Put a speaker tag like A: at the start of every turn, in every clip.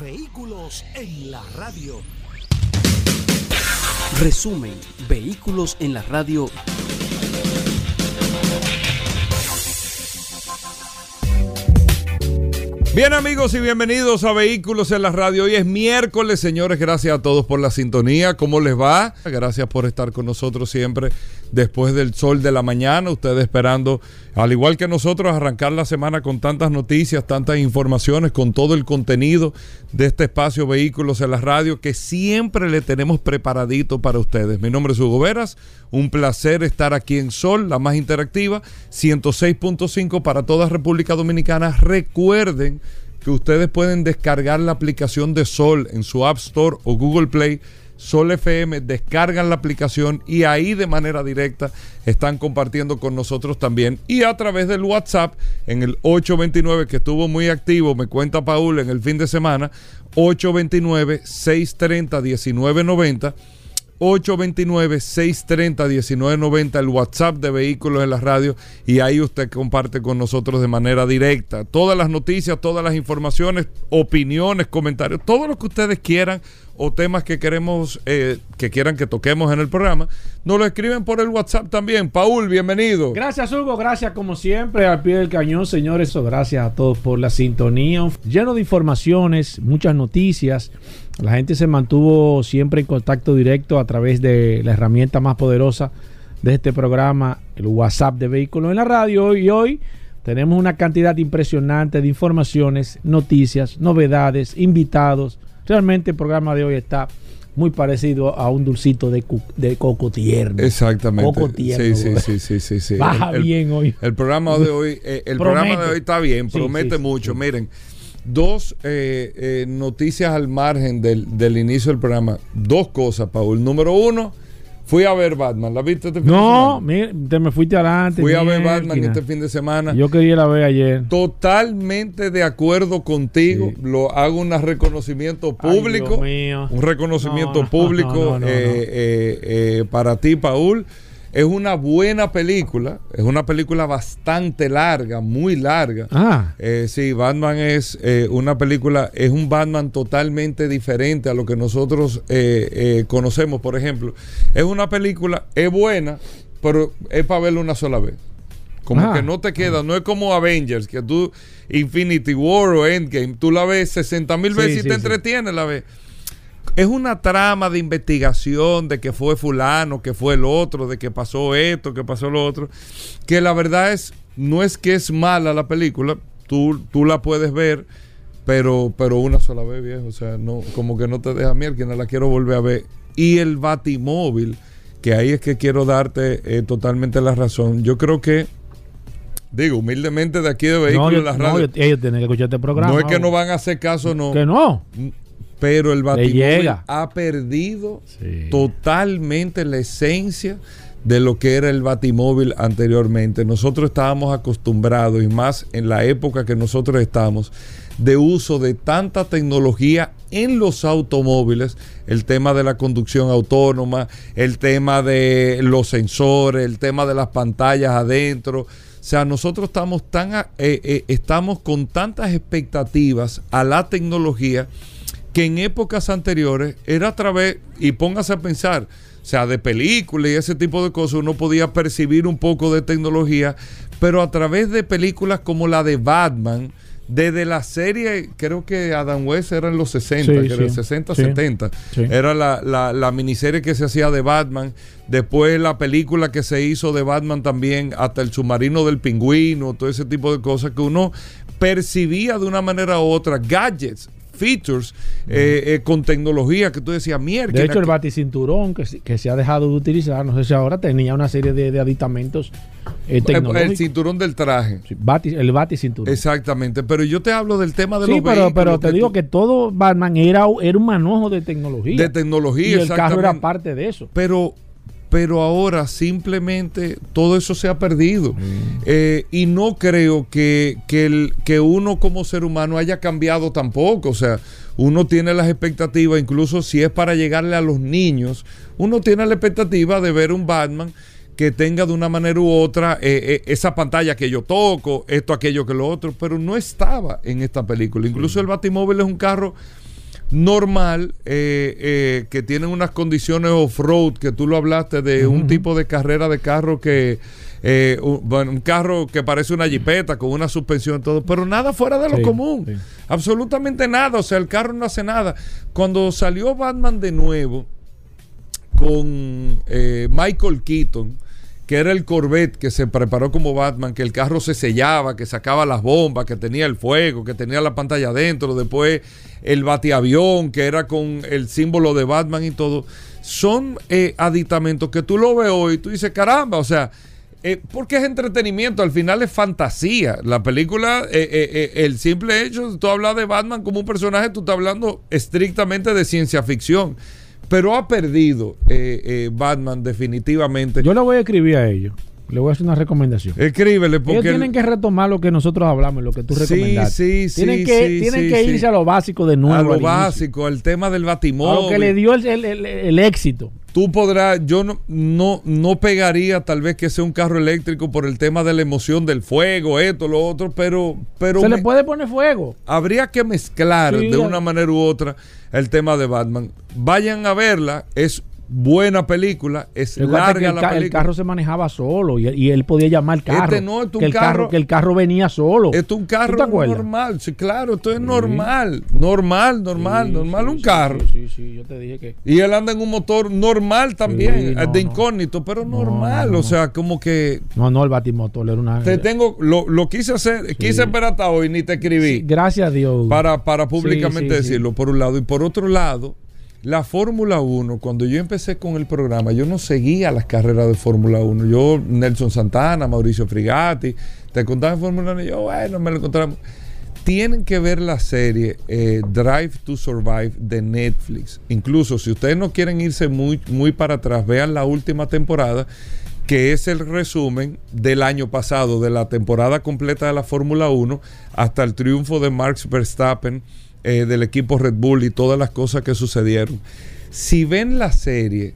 A: Vehículos en la radio.
B: Resumen, Vehículos en la radio.
C: Bien amigos y bienvenidos a Vehículos en la Radio. Hoy es miércoles, señores. Gracias a todos por la sintonía. ¿Cómo les va? Gracias por estar con nosotros siempre después del sol de la mañana. Ustedes esperando, al igual que nosotros, arrancar la semana con tantas noticias, tantas informaciones, con todo el contenido de este espacio Vehículos en la Radio que siempre le tenemos preparadito para ustedes. Mi nombre es Hugo Veras. Un placer estar aquí en Sol, la más interactiva, 106.5 para toda República Dominicana. Recuerden que ustedes pueden descargar la aplicación de Sol en su App Store o Google Play. Sol FM, descargan la aplicación y ahí de manera directa están compartiendo con nosotros también. Y a través del WhatsApp en el 829 que estuvo muy activo, me cuenta Paul en el fin de semana, 829-630-1990. 829-630-1990, el WhatsApp de Vehículos en la Radio, y ahí usted comparte con nosotros de manera directa todas las noticias, todas las informaciones, opiniones, comentarios, todo lo que ustedes quieran o temas que queremos, eh, que quieran que toquemos en el programa, nos lo escriben por el WhatsApp también. Paul, bienvenido.
D: Gracias, Hugo. Gracias, como siempre, al pie del cañón, señores. Gracias a todos por la sintonía. Lleno de informaciones, muchas noticias. La gente se mantuvo siempre en contacto directo a través de la herramienta más poderosa de este programa, el WhatsApp de Vehículos en la Radio. Y hoy tenemos una cantidad impresionante de informaciones, noticias, novedades, invitados. Realmente el programa de hoy está muy parecido a un dulcito de, de coco tierno.
C: Exactamente.
D: Coco tierno.
C: Sí, sí, sí, sí, sí,
D: Baja
C: el,
D: bien hoy.
C: El programa de hoy, eh, el programa de hoy está bien, promete sí, mucho. Miren, dos eh, eh, noticias al margen del, del, inicio del programa. Dos cosas, Paul. Número uno, fui a ver Batman. ¿La viste este fin
D: no,
C: de semana?
D: No, te me fuiste adelante.
C: Fui a ver Batman este fin de semana.
D: Yo quería la ver ayer.
C: Totalmente de acuerdo contigo. Sí. Lo hago un reconocimiento público.
D: Ay,
C: un reconocimiento
D: no,
C: público
D: no,
C: eh, eh, para ti, Paul. Es una buena película, es una película bastante larga, muy larga.
D: Ah.
C: Eh, sí, Batman es eh, una película, es un Batman totalmente diferente a lo que nosotros eh, conocemos, por ejemplo. Es una película, es buena, pero es para verla una sola vez. Como
D: Ah.
C: que no te queda, no es como Avengers, que tú, Infinity War o Endgame, tú la ves 60 mil
D: Sí,
C: veces y
D: sí,
C: te
D: sí.
C: entretienes la vez es una trama de investigación de que fue fulano, que fue el otro, de que pasó esto, que pasó lo otro, que la verdad es, no es que es mala la película, tú, tú la puedes ver, pero, pero una sola vez, viejo, o sea, no, como que no te deja miel, que no la quiero volver a ver. Y el Batimóvil, que ahí es que quiero darte eh, totalmente la razón, yo creo que, digo, humildemente de aquí de
D: No,
C: Vehículos
D: yo,
C: en la
D: no,
C: radio,
D: yo- ellos tienen que escuchar este programa.
C: no es que no van a hacer caso, no.
D: Que no.
C: Pero el Batimóvil ha perdido
D: Sí.
C: totalmente la esencia de lo que era el Batimóvil anteriormente. Nosotros estábamos acostumbrados, y más en la época que nosotros estamos, de uso de tanta tecnología en los automóviles, el tema de la conducción autónoma, el tema de los sensores, el tema de las pantallas adentro. O sea, nosotros estamos tan eh, eh, estamos con tantas expectativas a la tecnología que en épocas anteriores era a través, y póngase a pensar, o sea, de películas y ese tipo de cosas, uno podía percibir un poco de tecnología, pero a través de películas como la de Batman, desde la serie, creo que Adam West era en los 60,
D: Sí,
C: creo,
D: sí.
C: 60,
D: Sí.
C: 70,
D: Sí.
C: era la, la, la miniserie que se hacía de Batman, después la película que se hizo de Batman también, hasta el submarino del pingüino, todo ese tipo de cosas que uno percibía de una manera u otra, gadgets, features eh, eh, con tecnología que tú decías, mierda.
D: De hecho, el baticinturón que, que se ha dejado de utilizar, no sé si ahora tenía una serie de, de aditamentos eh,
C: el
D: tecnológicos.
C: cinturón del traje.
D: Sí, bati- el baticinturón.
C: Exactamente, pero yo te hablo del tema de
D: Sí,
C: los
D: pero,
C: vehículos
D: pero te digo
C: tú-
D: que todo Batman era, era un manojo de tecnología.
C: de tecnología,
D: y el carro era
C: exactamente.
D: parte de eso.
C: pero pero ahora simplemente todo eso se ha perdido
D: Mm.
C: Eh, y no creo que, que, el- que uno como ser humano haya cambiado tampoco o sea uno tiene las expectativas incluso si es para llegarle a los niños uno tiene la expectativa de ver un Batman que tenga de una manera u otra eh, eh, esa pantalla que yo toco, esto, aquello, que lo otro, pero no estaba en esta película. Incluso el Batimóvil es un carro normal eh, eh, que tiene unas condiciones off-road que tú lo hablaste de un tipo de carrera de carro que eh, un, bueno, un carro que parece una jipeta con una suspensión y todo pero nada fuera de lo
D: Sí,
C: común.
D: sí.
C: absolutamente nada o sea el carro no hace nada. Cuando salió Batman de nuevo con Michael Keaton, que era el Corvette que se preparó como Batman, que el carro se sellaba, que sacaba las bombas, que tenía el fuego, que tenía la pantalla adentro, después el batiavión, que era con el símbolo de Batman y todo. Son eh, aditamentos que tú lo ves hoy y tú dices, caramba, o sea, eh, porque es entretenimiento, al final es fantasía. La película, eh, eh, eh, el simple hecho, tú hablas de Batman como un personaje, tú estás hablando estrictamente de ciencia ficción. Pero ha perdido eh, eh, Batman definitivamente.
D: Yo le voy a escribir a ellos. Le voy a hacer una recomendación.
C: Escríbele
D: Ellos
C: porque...
D: tienen
C: el-
D: que retomar lo que nosotros hablamos, lo que tú recomendaste.
C: sí,
D: tienen
C: sí,
D: que,
C: sí,
D: tienen
C: sí,
D: que
C: sí.
D: irse a lo básico de nuevo.
C: a
D: al
C: lo
D: inicio.
C: básico, el tema del
D: A
C: batimóvil.
D: lo que le dio el, el- el- el éxito.
C: Tú podrás, yo no, no, no pegaría tal vez que sea un carro eléctrico por el tema de la emoción del fuego, esto, lo otro, pero, pero
D: Se
C: me-
D: le puede poner fuego.
C: habría que mezclar
D: Sí,
C: de una manera u otra el tema de Batman. Vayan a verla, es buena película, es
D: que
C: larga
D: el,
C: la
D: ca- el
C: película.
D: carro se manejaba solo y, y él podía llamar al carro.
C: Este no, este un
D: que el carro,
C: carro-
D: que el carro venía solo.
C: Esto es un
D: ¿Tú te
C: carro normal, sí, claro, esto es normal, normal, normal,
D: Sí,
C: normal,
D: sí,
C: un carro.
D: Sí, sí, yo te dije que.
C: Y él anda en un motor normal también,
D: no,
C: de incógnito, pero
D: No,
C: normal,
D: no, no.
C: o sea, como que
D: No, no, el batimotor era una.
C: te tengo, lo, lo quise hacer, quise esperar hasta hoy, ni te escribí.
D: Gracias a Dios.
C: para, para públicamente decirlo, por un lado. Y por otro lado, la Fórmula 1, cuando yo empecé con el programa, yo no seguía las carreras de Fórmula 1. Yo, Nelson Santana, Mauricio Frigatti, te contaban Fórmula 1 y yo, bueno, me lo encontramos. Tienen que ver la serie eh, Drive to Survive de Netflix. Incluso si ustedes no quieren irse muy, muy para atrás, vean la última temporada, que es el resumen del año pasado, de la temporada completa de la Fórmula 1, hasta el triunfo de Max Verstappen eh, del equipo Red Bull y todas las cosas que sucedieron. Si ven la serie,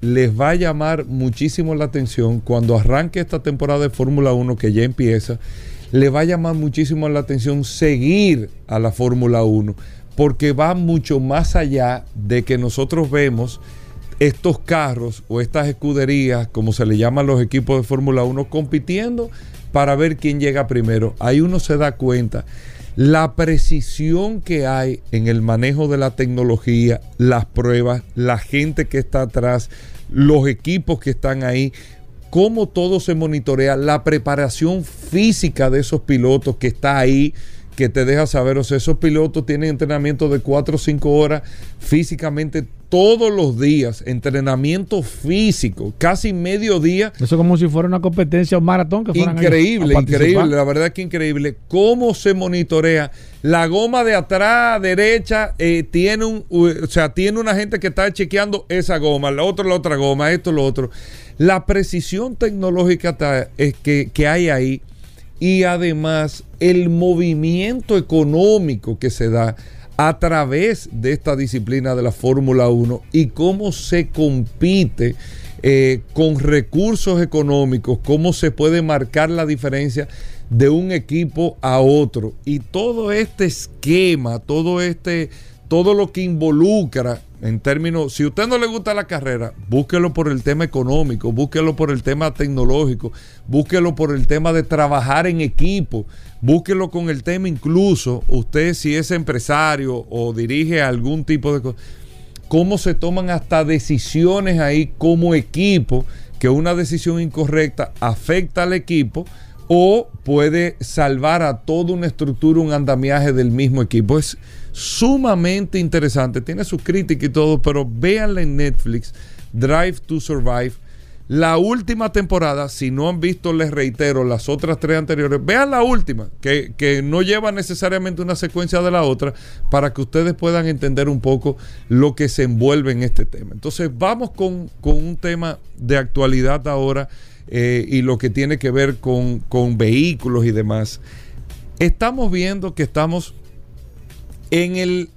C: les va a llamar muchísimo la atención cuando arranque esta temporada de Fórmula 1 que ya empieza, le va a llamar muchísimo la atención seguir a la Fórmula 1 porque va mucho más allá de que nosotros vemos estos carros o estas escuderías, como se le llaman los equipos de Fórmula 1, compitiendo para ver quién llega primero. Ahí uno se da cuenta la precisión que hay en el manejo de la tecnología, las pruebas, la gente que está atrás, los equipos que están ahí, cómo todo se monitorea, la preparación física de esos pilotos que está ahí, que te deja saber, o sea, esos pilotos tienen entrenamiento de 4 o 5 horas físicamente todos los días, entrenamiento físico, casi medio día.
D: Eso es como si fuera una competencia o un maratón que fueran
C: Increíble,
D: a
C: increíble, la verdad que increíble. Cómo se monitorea. La goma de atrás, derecha, eh, tiene un, o sea, tiene una gente que está chequeando esa goma, la otra, la otra goma, esto, lo otro. La precisión tecnológica es que, que hay ahí y además el movimiento económico que se da a través de esta disciplina de la Fórmula 1 y cómo se compite eh, con recursos económicos, cómo se puede marcar la diferencia de un equipo a otro. Y todo este esquema, todo este, todo lo que involucra en términos, si a usted no le gusta la carrera, búsquelo por el tema económico, búsquelo por el tema tecnológico, búsquelo por el tema de trabajar en equipo, búsquelo con el tema incluso, usted si es empresario o dirige algún tipo de cosa, cómo se toman hasta decisiones ahí como equipo, que una decisión incorrecta afecta al equipo o puede salvar a toda una estructura, un andamiaje del mismo equipo. Es sumamente interesante, tiene su crítica y todo, pero véanla en Netflix, Drive to Survive. La última temporada, si no han visto, les reitero, las otras tres anteriores, vean la última, que, que, no lleva necesariamente una secuencia de la otra, para que ustedes puedan entender un poco lo que se envuelve en este tema. Entonces, vamos con, con un tema de actualidad ahora eh, y lo que tiene que ver con, con vehículos y demás. Estamos viendo que estamos en el,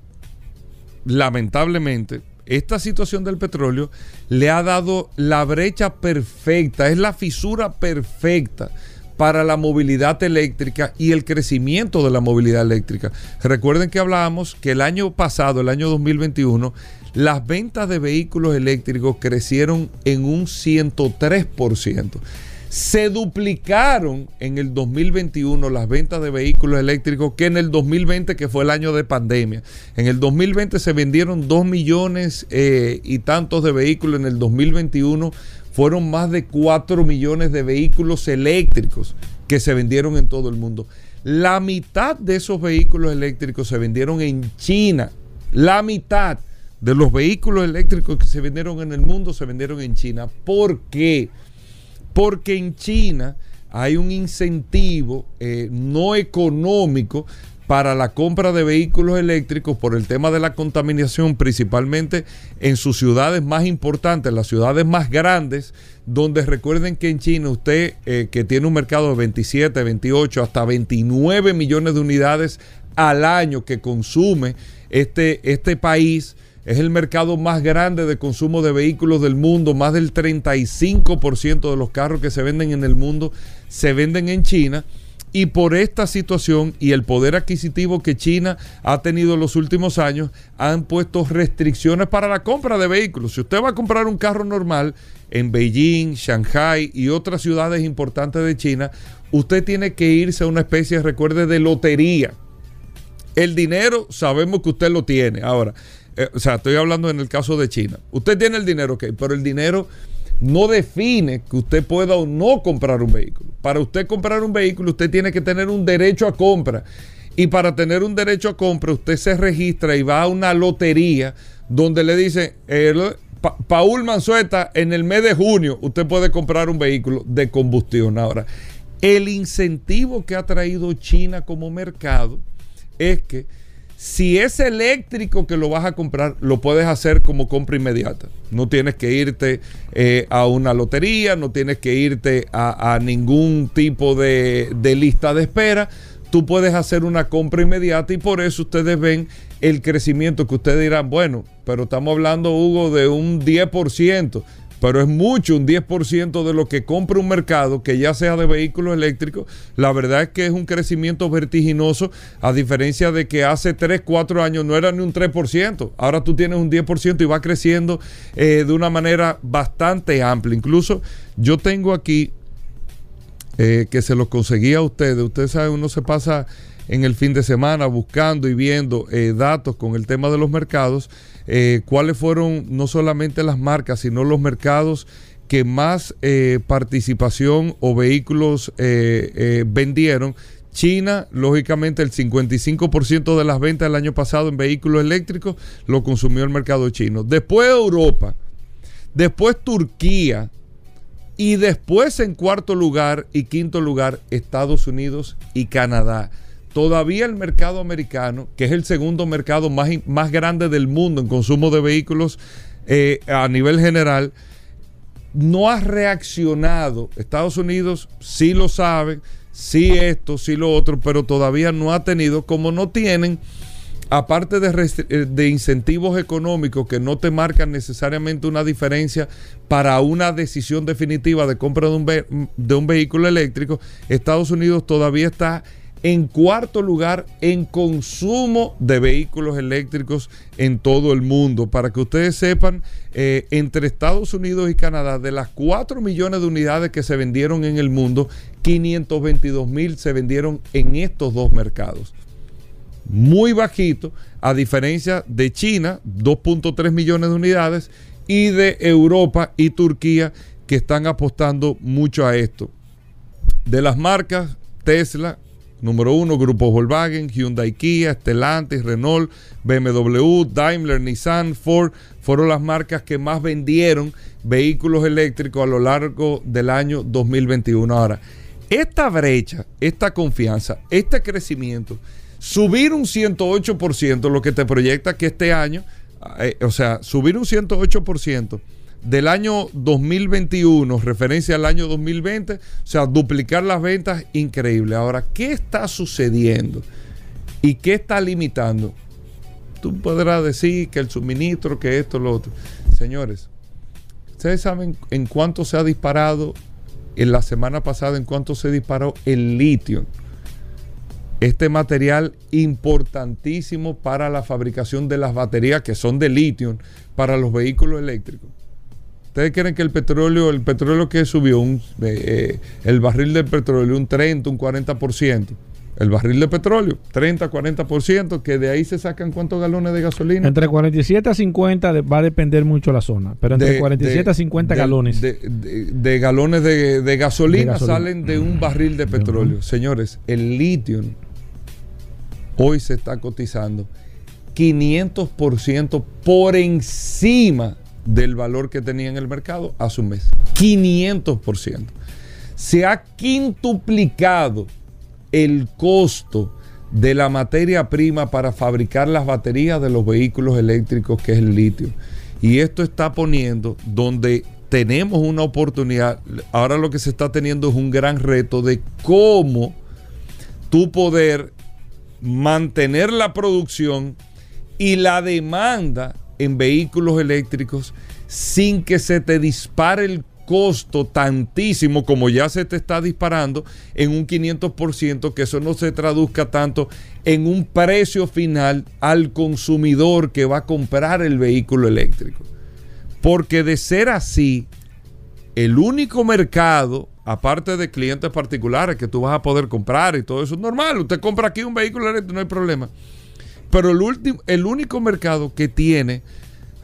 C: lamentablemente, esta situación del petróleo le ha dado la brecha perfecta, es la fisura perfecta para la movilidad eléctrica y el crecimiento de la movilidad eléctrica. Recuerden que hablábamos que el año pasado, el año 2021, las ventas de vehículos eléctricos crecieron en un 103% se duplicaron en el 2021 las ventas de vehículos eléctricos que en el 2020, que fue el año de pandemia. En el 2020 se vendieron 2 millones eh, y tantos de vehículos. En el 2021 fueron más de 4 millones de vehículos eléctricos que se vendieron en todo el mundo. La mitad de esos vehículos eléctricos se vendieron en China. La mitad de los vehículos eléctricos que se vendieron en el mundo se vendieron en China. ¿Por qué? porque en China hay un incentivo eh, no económico para la compra de vehículos eléctricos por el tema de la contaminación, principalmente en sus ciudades más importantes, las ciudades más grandes, donde recuerden que en China usted eh, que tiene un mercado de 27, 28, hasta 29 millones de unidades al año que consume este, este país, es el mercado más grande de consumo de vehículos del mundo. Más del 35% de los carros que se venden en el mundo se venden en China. Y por esta situación y el poder adquisitivo que China ha tenido en los últimos años, han puesto restricciones para la compra de vehículos. Si usted va a comprar un carro normal en Beijing, Shanghai y otras ciudades importantes de China, usted tiene que irse a una especie, recuerde, de lotería. El dinero sabemos que usted lo tiene. Ahora, eh, o sea, estoy hablando en el caso de China. Usted tiene el dinero, ok, pero el dinero no define que usted pueda o no comprar un vehículo. Para usted comprar un vehículo, usted tiene que tener un derecho a compra. Y para tener un derecho a compra, usted se registra y va a una lotería donde le dice, Paul Manzueta, en el mes de junio usted puede comprar un vehículo de combustión. Ahora, el incentivo que ha traído China como mercado es que si es eléctrico que lo vas a comprar, lo puedes hacer como compra inmediata. No tienes que irte eh, a una lotería, no tienes que irte a, ningún tipo de, de, lista de espera. Tú puedes hacer una compra inmediata y por eso ustedes ven el crecimiento que ustedes dirán, bueno, pero estamos hablando, Hugo, de un 10% pero es mucho, un 10% de lo que compra un mercado, que ya sea de vehículos eléctricos, la verdad es que es un crecimiento vertiginoso, a diferencia de que hace 3, 4 años no era ni un 3%, ahora tú tienes un 10% y va creciendo eh, de una manera bastante amplia. Incluso yo tengo aquí, eh, que se los conseguí a ustedes, ustedes saben, uno se pasa en el fin de semana buscando y viendo eh, datos con el tema de los mercados. Eh, cuáles fueron no solamente las marcas, sino los mercados que más eh, participación o vehículos eh, vendieron. China, lógicamente, el 55% de las ventas del año pasado en vehículos eléctricos lo consumió el mercado chino. Después Europa, después Turquía y después en cuarto lugar y quinto lugar Estados Unidos y Canadá todavía el mercado americano, que es el segundo mercado más, más grande del mundo en consumo de vehículos eh, a nivel general, no ha reaccionado. Estados Unidos sí lo sabe, sí esto, sí lo otro, pero todavía no ha tenido, como no tienen, aparte de, eh, de, incentivos económicos que no te marcan necesariamente una diferencia para una decisión definitiva de compra de un, de un vehículo eléctrico, Estados Unidos todavía está en cuarto lugar en consumo de vehículos eléctricos en todo el mundo. Para que ustedes sepan, eh, entre Estados Unidos y Canadá, de las 4 millones de unidades que se vendieron en el mundo, 522 mil se vendieron en estos dos mercados. Muy bajito, a diferencia de China, 2.3 millones de unidades, y de Europa y Turquía, que están apostando mucho a esto. de las marcas Tesla, número uno, Grupo Volkswagen, Hyundai Kia, Stellantis, Renault, BMW, Daimler, Nissan, Ford, fueron las marcas que más vendieron vehículos eléctricos a lo largo del año 2021. Ahora, esta brecha, esta confianza, este crecimiento, subir un 108%, lo que te proyecta que este año, eh, o sea, subir un 108% del año 2021, referencia al año 2020, o sea, duplicar las ventas, increíble. Ahora, ¿qué está sucediendo? ¿Y qué está limitando? Tú podrás decir que el suministro, que esto, lo otro. Señores, ¿ustedes saben en cuánto se ha disparado en la semana pasada, en cuánto se disparó el litio? Este material importantísimo para la fabricación de las baterías que son de litio para los vehículos eléctricos. ¿Ustedes creen que el petróleo, el petróleo que subió, un, eh, eh, el barril del petróleo, un 30, un 40%? El barril de petróleo, 30, 40%, que de ahí se sacan cuántos galones de gasolina.
D: Entre 47 a 50 de- va a depender mucho la zona, pero entre
C: De-
D: 47
C: de-
D: a 50
C: de-
D: galones.
C: De, de- de galones de, de gasolina,
D: De gasolina.
C: salen de un barril de petróleo. Señores, el litio hoy se está cotizando 500% por encima del valor que tenía en el mercado hace un mes. 500%. Se ha quintuplicado el costo de la materia prima para fabricar las baterías de los vehículos eléctricos, que es el litio. Y esto está poniendo donde tenemos una oportunidad, ahora lo que se está teniendo es un gran reto de cómo tú poder mantener la producción y la demanda en vehículos eléctricos sin que se te dispare el costo tantísimo como ya se te está disparando en un 500%, que eso no se traduzca tanto en un precio final al consumidor que va a comprar el vehículo eléctrico. Porque de ser así, el único mercado, aparte de clientes particulares que tú vas a poder comprar y todo eso es normal, usted compra aquí un vehículo eléctrico, no hay problema. Pero el, último, el único mercado que tiene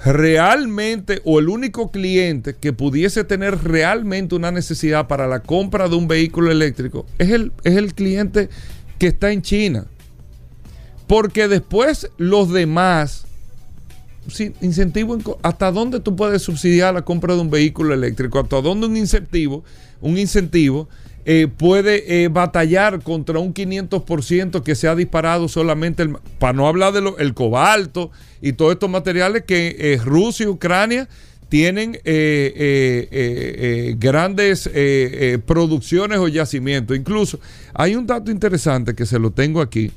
C: realmente, o el único cliente que pudiese tener realmente una necesidad para la compra de un vehículo eléctrico, es el, es el cliente que está en China. Porque después los demás, sí, incentivo, ¿hasta dónde tú puedes subsidiar la compra de un vehículo eléctrico? ¿Hasta dónde un incentivo, un incentivo eh, puede eh, batallar contra un 500% que se ha disparado solamente, para no hablar del cobalto y todos estos materiales que eh, Rusia y Ucrania tienen eh, grandes producciones o yacimientos. Incluso hay un dato interesante que se lo tengo aquí,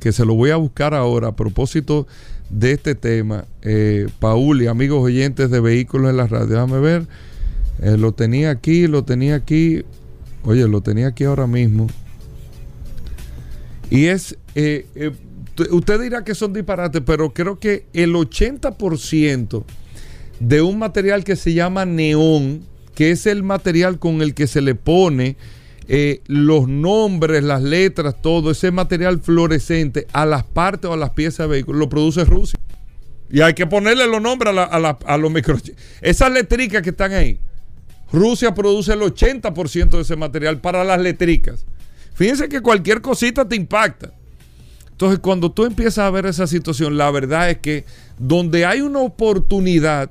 C: que se lo voy a buscar ahora a propósito de este tema. Paul y amigos oyentes de vehículos en la radio, déjame ver. Lo tenía aquí, lo tenía aquí. Oye, lo tenía aquí ahora mismo. Y es, eh, eh, usted dirá que son disparates, pero creo que el 80% de un material que se llama neón, que es el material con el que se le pone eh, los nombres, las letras, todo ese material fluorescente a las partes o a las piezas de vehículo, lo produce Rusia. Y hay que ponerle los nombres a los microchips. Esas letricas que están ahí, Rusia produce el 80% de ese material para las letricas. Fíjense que cualquier cosita te impacta. Entonces, cuando tú empiezas a ver esa situación, la verdad es que donde hay una oportunidad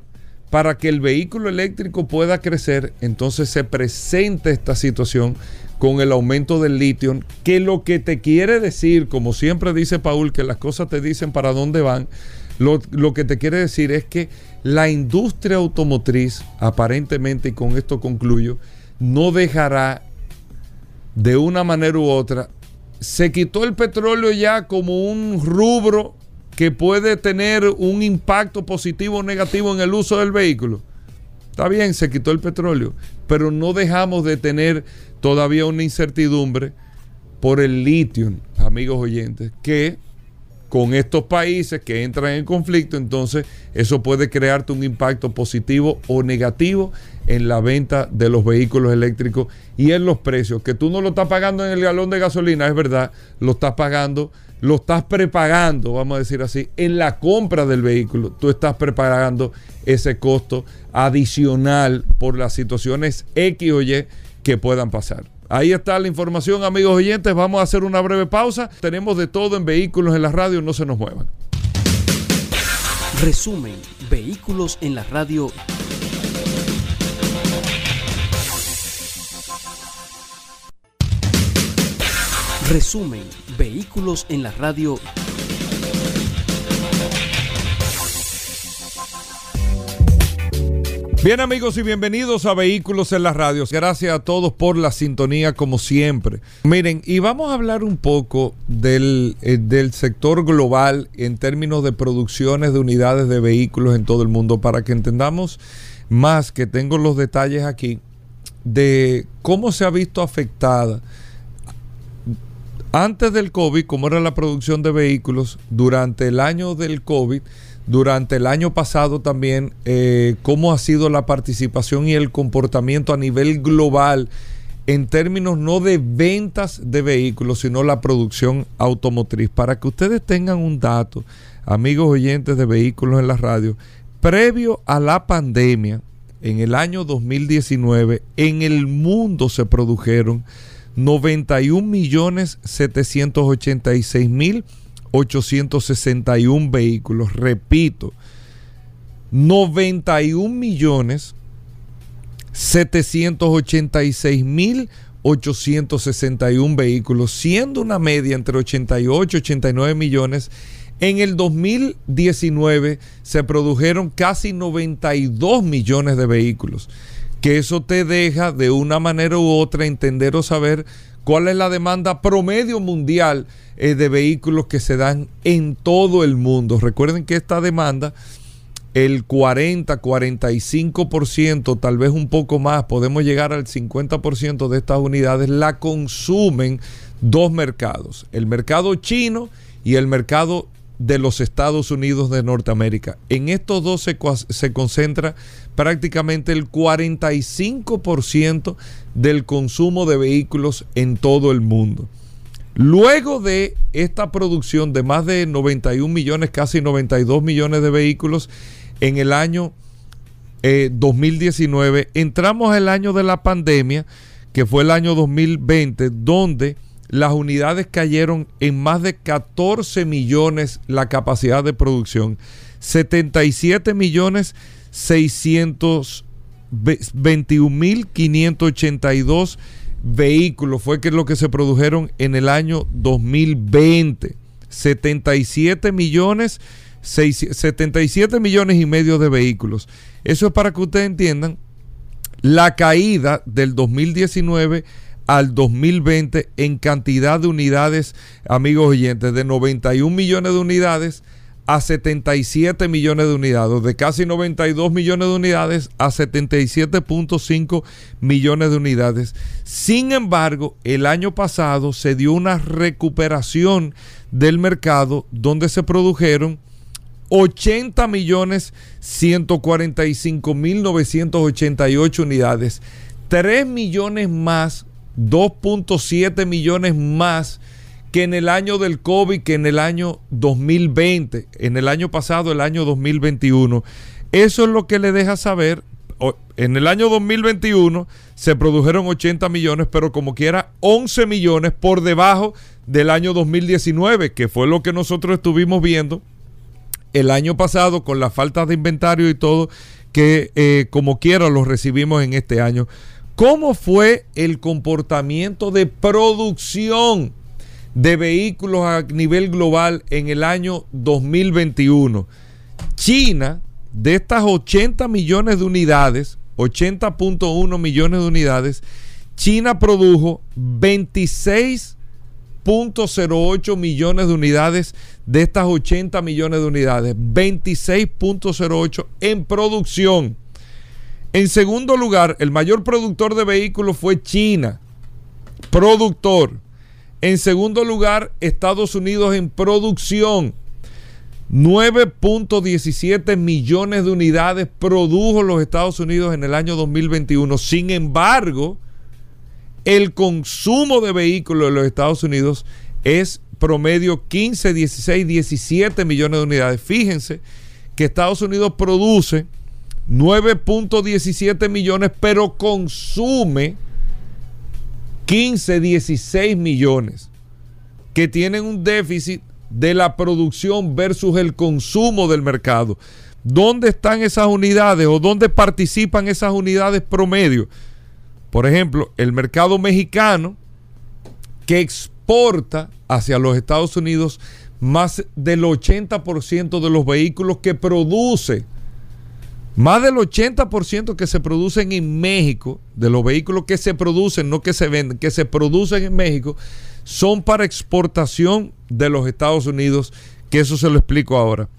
C: para que el vehículo eléctrico pueda crecer, entonces se presenta esta situación con el aumento del litio, que lo que te quiere decir, como siempre dice Paul, que las cosas te dicen para dónde van, lo, lo que te quiere decir es que la industria automotriz, aparentemente, y con esto concluyo, no dejará de una manera u otra. Se quitó el petróleo ya como un rubro que puede tener un impacto positivo o negativo en el uso del vehículo. Está bien, se quitó el petróleo, pero no dejamos de tener todavía una incertidumbre por el litio, amigos oyentes, que con estos países que entran en conflicto, entonces eso puede crearte un impacto positivo o negativo en la venta de los vehículos eléctricos y en los precios, que tú no lo estás pagando en el galón de gasolina, es verdad, lo estás pagando, lo estás prepagando, vamos a decir así, en la compra del vehículo, tú estás prepagando ese costo adicional por las situaciones X o Y que puedan pasar. Ahí está la información, amigos oyentes. Vamos a hacer una breve pausa. Tenemos de todo en vehículos en la radio, no se nos muevan.
B: Resumen, vehículos en la radio. Resumen, vehículos en la radio.
C: Bien amigos y bienvenidos a Vehículos en las Radios. Gracias a todos por la sintonía como siempre. Miren, y vamos a hablar un poco del, eh, del, sector global en términos de producciones de unidades de vehículos en todo el mundo para que entendamos más, que tengo los detalles aquí, de cómo se ha visto afectada antes del COVID, cómo era la producción de vehículos durante el año del COVID durante el año pasado también eh, cómo ha sido la participación y el comportamiento a nivel global en términos no de ventas de vehículos, sino la producción automotriz. Para que ustedes tengan un dato, amigos oyentes de vehículos en la radio, previo a la pandemia, en el año 2019, en el mundo se produjeron 91 millones 786 mil 861 vehículos. Repito, 91 millones 786 mil 861 vehículos, siendo una media entre 88 y 89 millones. En el 2019 se produjeron casi 92 millones de vehículos, que eso te deja de una manera u otra entender o saber cuál es la demanda promedio mundial eh, de vehículos que se dan en todo el mundo. Recuerden que esta demanda, el 40, 45%, tal vez un poco más, podemos llegar al 50% de estas unidades, la consumen dos mercados, el mercado chino y el mercado de los Estados Unidos de Norteamérica. En estos dos se, concentra prácticamente el 45% del consumo de vehículos en todo el mundo. Luego de esta producción de más de 91 millones, casi 92 millones de vehículos en el año 2019, eh, entramos al año de la pandemia, que fue el año 2020, donde las unidades cayeron en más de 14 millones la capacidad de producción, 77 millones 621 mil 582 vehículos fue que lo que se produjeron en el año 2020. 77 millones, 77 millones y medio de vehículos. Eso es para que ustedes entiendan la caída del 2019 al 2020 en cantidad de unidades, amigos oyentes, de 91 millones de unidades a 77 millones de unidades, de casi 92 millones de unidades a 77.5 millones de unidades. Sin embargo, el año pasado se dio una recuperación del mercado donde se produjeron 80 millones 145 mil 988 unidades, 3 millones más, 2.7 millones más que en el año del COVID, que en el año 2020, en el año pasado, el año 2021. Eso es lo que le deja saber. En el año 2021 se produjeron 80 millones, pero como quiera 11 millones por debajo del año 2019, que fue lo que nosotros estuvimos viendo el año pasado con la falta de inventario y todo, que eh, como quiera lo recibimos en este año. ¿Cómo fue el comportamiento de producción? de vehículos a nivel global en el año 2021. China, de estas 80 millones de unidades, 80.1 millones de unidades, China produjo 26.08 millones de unidades de estas 80 millones de unidades. 26.08 en producción. En segundo lugar, el mayor productor de vehículos fue China. Productor. En segundo lugar, Estados Unidos en producción. 9.17 millones de unidades produjo los Estados Unidos en el año 2021. Sin embargo, el consumo de vehículos en los Estados Unidos es promedio 15, 16, 17 millones de unidades. Fíjense que Estados Unidos produce 9.17 millones, pero consume 15, 16 millones que tienen un déficit de la producción versus el consumo del mercado. ¿Dónde están esas unidades o dónde participan esas unidades promedio? Por ejemplo, el mercado mexicano que exporta hacia los Estados Unidos más del 80% de los vehículos que produce. Más del 80% que se producen en México, de los vehículos que se producen, no que se venden, que se producen en México, son para exportación de los Estados Unidos, que eso se lo explico ahora.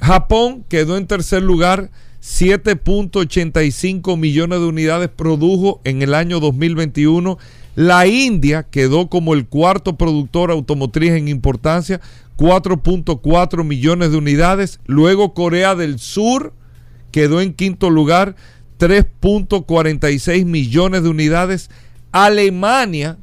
C: Japón quedó en tercer lugar, 7.85 millones de unidades produjo en el año 2021. La India quedó como el cuarto productor automotriz en importancia, 4.4 millones de unidades. Luego Corea del Sur quedó en quinto lugar, 3.46 millones de unidades. Alemania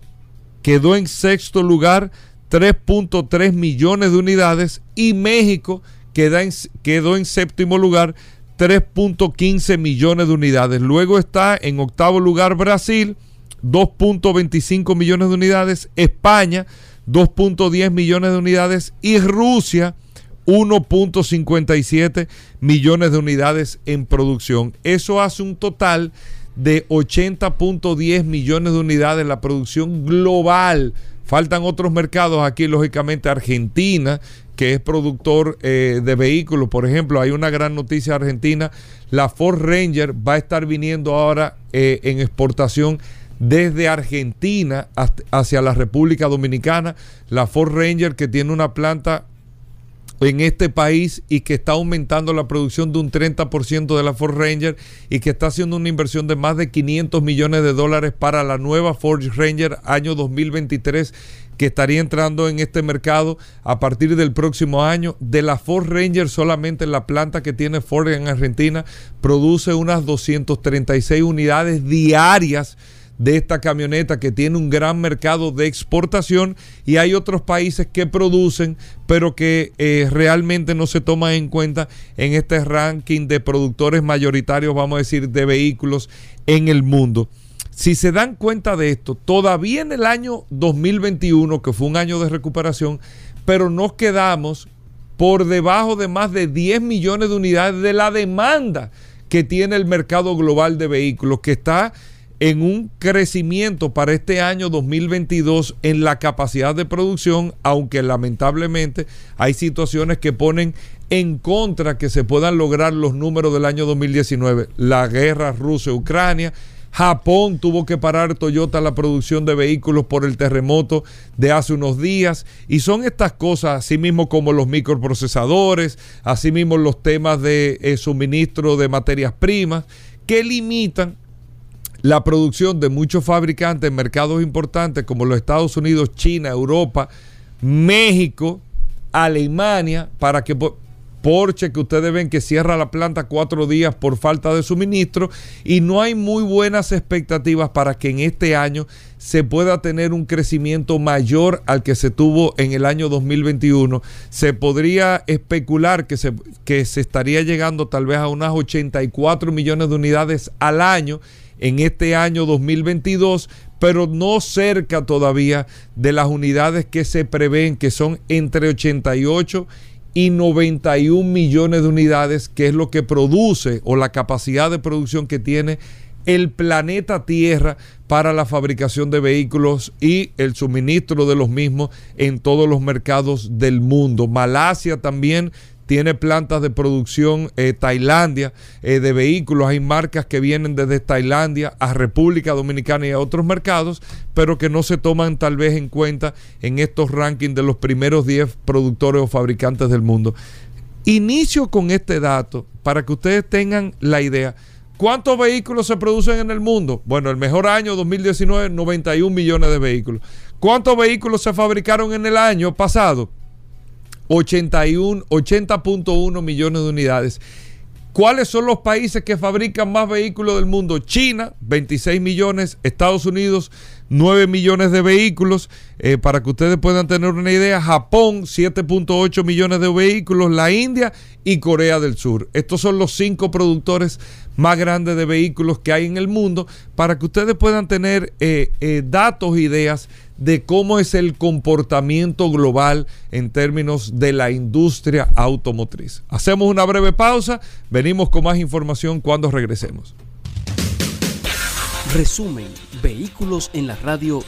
C: quedó en sexto lugar, 3.3 millones de unidades. Y México quedó en, séptimo lugar, 3.15 millones de unidades. Luego está en octavo lugar Brasil, 2.25 millones de unidades. España, 2.10 millones de unidades. Y Rusia, 1.57 millones de unidades en producción. Eso hace un total de 80.10 millones de unidades la producción global. Faltan otros mercados aquí, lógicamente Argentina, que es productor eh, de vehículos. Por ejemplo, hay una gran noticia argentina. La Ford Ranger va a estar viniendo ahora eh, en exportación desde Argentina hacia la República Dominicana. La Ford Ranger que tiene una planta en este país y que está aumentando la producción de un 30% de la Ford Ranger y que está haciendo una inversión de más de 500 millones de dólares para la nueva Ford Ranger año 2023 que estaría entrando en este mercado a partir del próximo año. De la Ford Ranger solamente la planta que tiene Ford en Argentina produce unas 236 unidades diarias de esta camioneta que tiene un gran mercado de exportación y hay otros países que producen pero que eh, realmente no se toman en cuenta en este ranking de productores mayoritarios, vamos a decir, de vehículos en el mundo. Si se dan cuenta de esto, todavía en el año 2021, que fue un año de recuperación, pero nos quedamos por debajo de más de 10 millones de unidades de la demanda que tiene el mercado global de vehículos, que está en un crecimiento para este año 2022 en la capacidad de producción, aunque lamentablemente hay situaciones que ponen en contra que se puedan lograr los números del año 2019. La guerra Rusia-Ucrania. Japón tuvo que parar Toyota la producción de vehículos por el terremoto de hace unos días. Y son estas cosas, así mismo como los microprocesadores, así mismo los temas de eh, suministro de materias primas, que limitan la producción de muchos fabricantes en mercados importantes como los Estados Unidos, China, Europa, México, Alemania, para que Porsche, que ustedes ven que cierra la planta cuatro días por falta de suministro y no hay muy buenas expectativas para que en este año se pueda tener un crecimiento mayor al que se tuvo en el año 2021. Se podría especular que se, que se estaría llegando tal vez a unas 84 millones de unidades al año en este año 2022, pero no cerca todavía de las unidades que se prevén, que son entre 88 y 91 millones de unidades, que es lo que produce o la capacidad de producción que tiene el planeta Tierra para la fabricación de vehículos y el suministro de los mismos en todos los mercados del mundo. Malasia también tiene plantas de producción eh, Tailandia eh, de vehículos. Hay marcas que vienen desde Tailandia a República Dominicana y a otros mercados, pero que no se toman tal vez en cuenta en estos rankings de los primeros 10 productores o fabricantes del mundo. Inicio con este dato para que ustedes tengan la idea. ¿Cuántos vehículos se producen en el mundo? Bueno, el mejor año 2019, 91 millones de vehículos. ¿Cuántos vehículos se fabricaron en el año pasado? 81, 80.1 millones de unidades. ¿Cuáles son los países que fabrican más vehículos del mundo? China, 26 millones, Estados Unidos, 9 millones de vehículos. Eh, para que ustedes puedan tener una idea, Japón 7.8 millones de vehículos, la India y Corea del Sur. Estos son los cinco productores más grandes de vehículos que hay en el mundo para que ustedes puedan tener eh, eh, datos, ideas de cómo es el comportamiento global en términos de la industria automotriz. Hacemos una breve pausa, venimos con más información cuando regresemos.
B: Resumen, vehículos en la radio.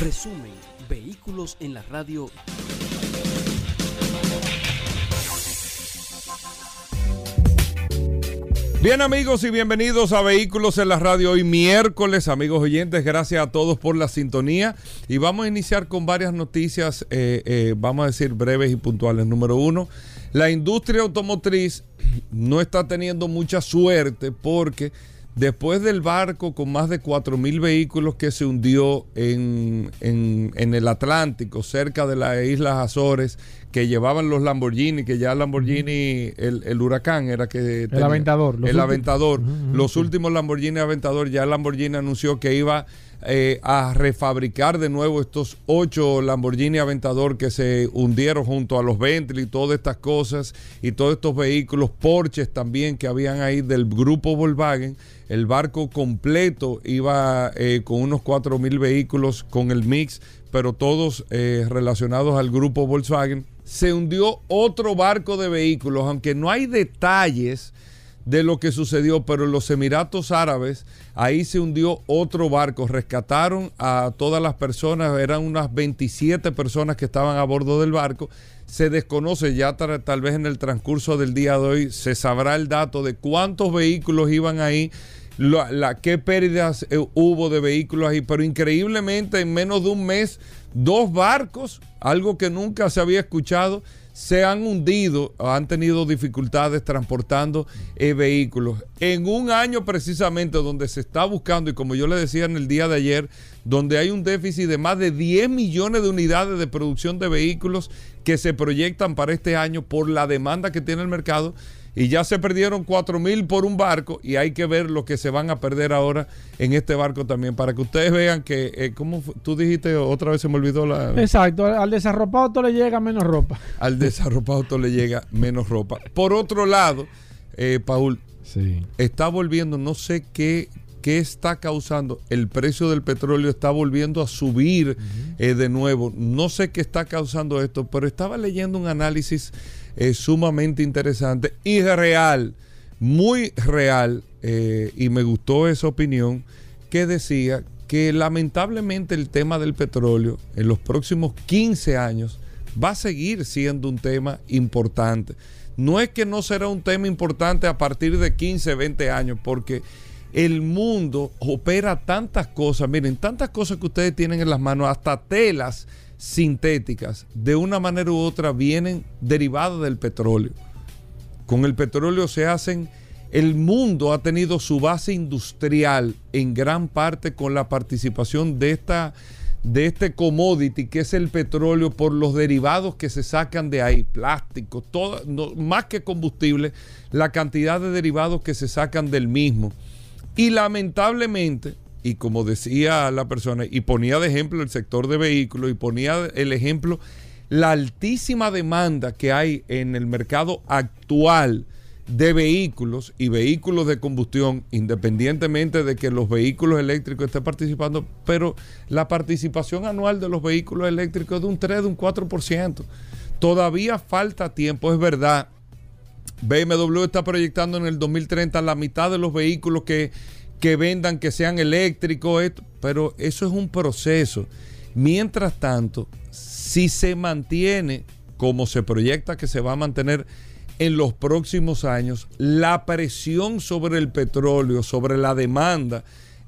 B: Resumen, vehículos en la radio.
C: Bien amigos y bienvenidos a Vehículos en la Radio hoy miércoles, amigos oyentes, gracias a todos por la sintonía y vamos a iniciar con varias noticias, eh, eh, vamos a decir breves y puntuales. Número uno, la industria automotriz no está teniendo mucha suerte porque después del barco con más de 4.000 vehículos que se hundió en, en, en, el Atlántico, cerca de las Islas Azores, que llevaban los Lamborghini, que ya Lamborghini, el, el huracán era que...
D: El Aventador.
C: El Aventador. Los últimos Lamborghini Aventador, ya Lamborghini anunció que iba eh, a refabricar de nuevo estos ocho Lamborghini Aventador que se hundieron junto a los Bentley y todas estas cosas y todos estos vehículos, Porsches también que habían ahí del grupo Volkswagen. El barco completo iba eh, con unos 4 mil vehículos con el mix, pero todos eh, relacionados al grupo Volkswagen. Se hundió otro barco de vehículos, aunque no hay detalles de lo que sucedió, pero en los Emiratos Árabes, ahí se hundió otro barco, rescataron a todas las personas, eran unas 27 personas que estaban a bordo del barco, se desconoce ya tal, vez en el transcurso del día de hoy, se sabrá el dato de cuántos vehículos iban ahí, la, la, qué pérdidas eh, hubo de vehículos ahí, pero increíblemente en menos de un mes, dos barcos, algo que nunca se había escuchado, se han hundido, han tenido dificultades transportando eh, vehículos. En un año precisamente donde se está buscando, y como yo le decía en el día de ayer, donde hay un déficit de más de 10 millones de unidades de producción de vehículos que se proyectan para este año por la demanda que tiene el mercado. Y ya se perdieron 4 mil por un barco y hay que ver lo que se van a perder ahora en este barco también para que ustedes vean que, eh, como tú dijiste, otra vez se me olvidó la...
D: Exacto, al desarropado todo le llega menos ropa.
C: Al desarropado todo le llega menos ropa. Por otro lado, eh, Paul,
D: sí.
C: está volviendo, no sé qué, qué está causando, el precio del petróleo está volviendo a subir uh -huh. eh, de nuevo. No sé qué está causando esto, pero estaba leyendo un análisis es sumamente interesante y real, muy real, eh, y me gustó esa opinión que decía que lamentablemente el tema del petróleo en los próximos 15 años va a seguir siendo un tema importante. No es que no será un tema importante a partir de 15, 20 años, porque el mundo opera tantas cosas, miren, tantas cosas que ustedes tienen en las manos, hasta telas sintéticas, de una manera u otra vienen derivadas del petróleo. Con el petróleo se hacen, el mundo ha tenido su base industrial en gran parte con la participación de esta de este commodity que es el petróleo por los derivados que se sacan de ahí, plástico, todo, más que combustible, la cantidad de derivados que se sacan del mismo. Y lamentablemente, y como decía la persona, y ponía de ejemplo el sector de vehículos, y ponía el ejemplo la altísima demanda que hay en el mercado actual de vehículos y vehículos de combustión, independientemente de que los vehículos eléctricos estén participando, pero la participación anual de los vehículos eléctricos es de un 3, de un 4%. Todavía falta tiempo, es verdad. BMW está proyectando en el 2030 la mitad de los vehículos que que vendan, que sean eléctricos, pero eso es un proceso. Mientras tanto, si se mantiene como se proyecta que se va a mantener en los próximos años, la presión sobre el petróleo, sobre la demanda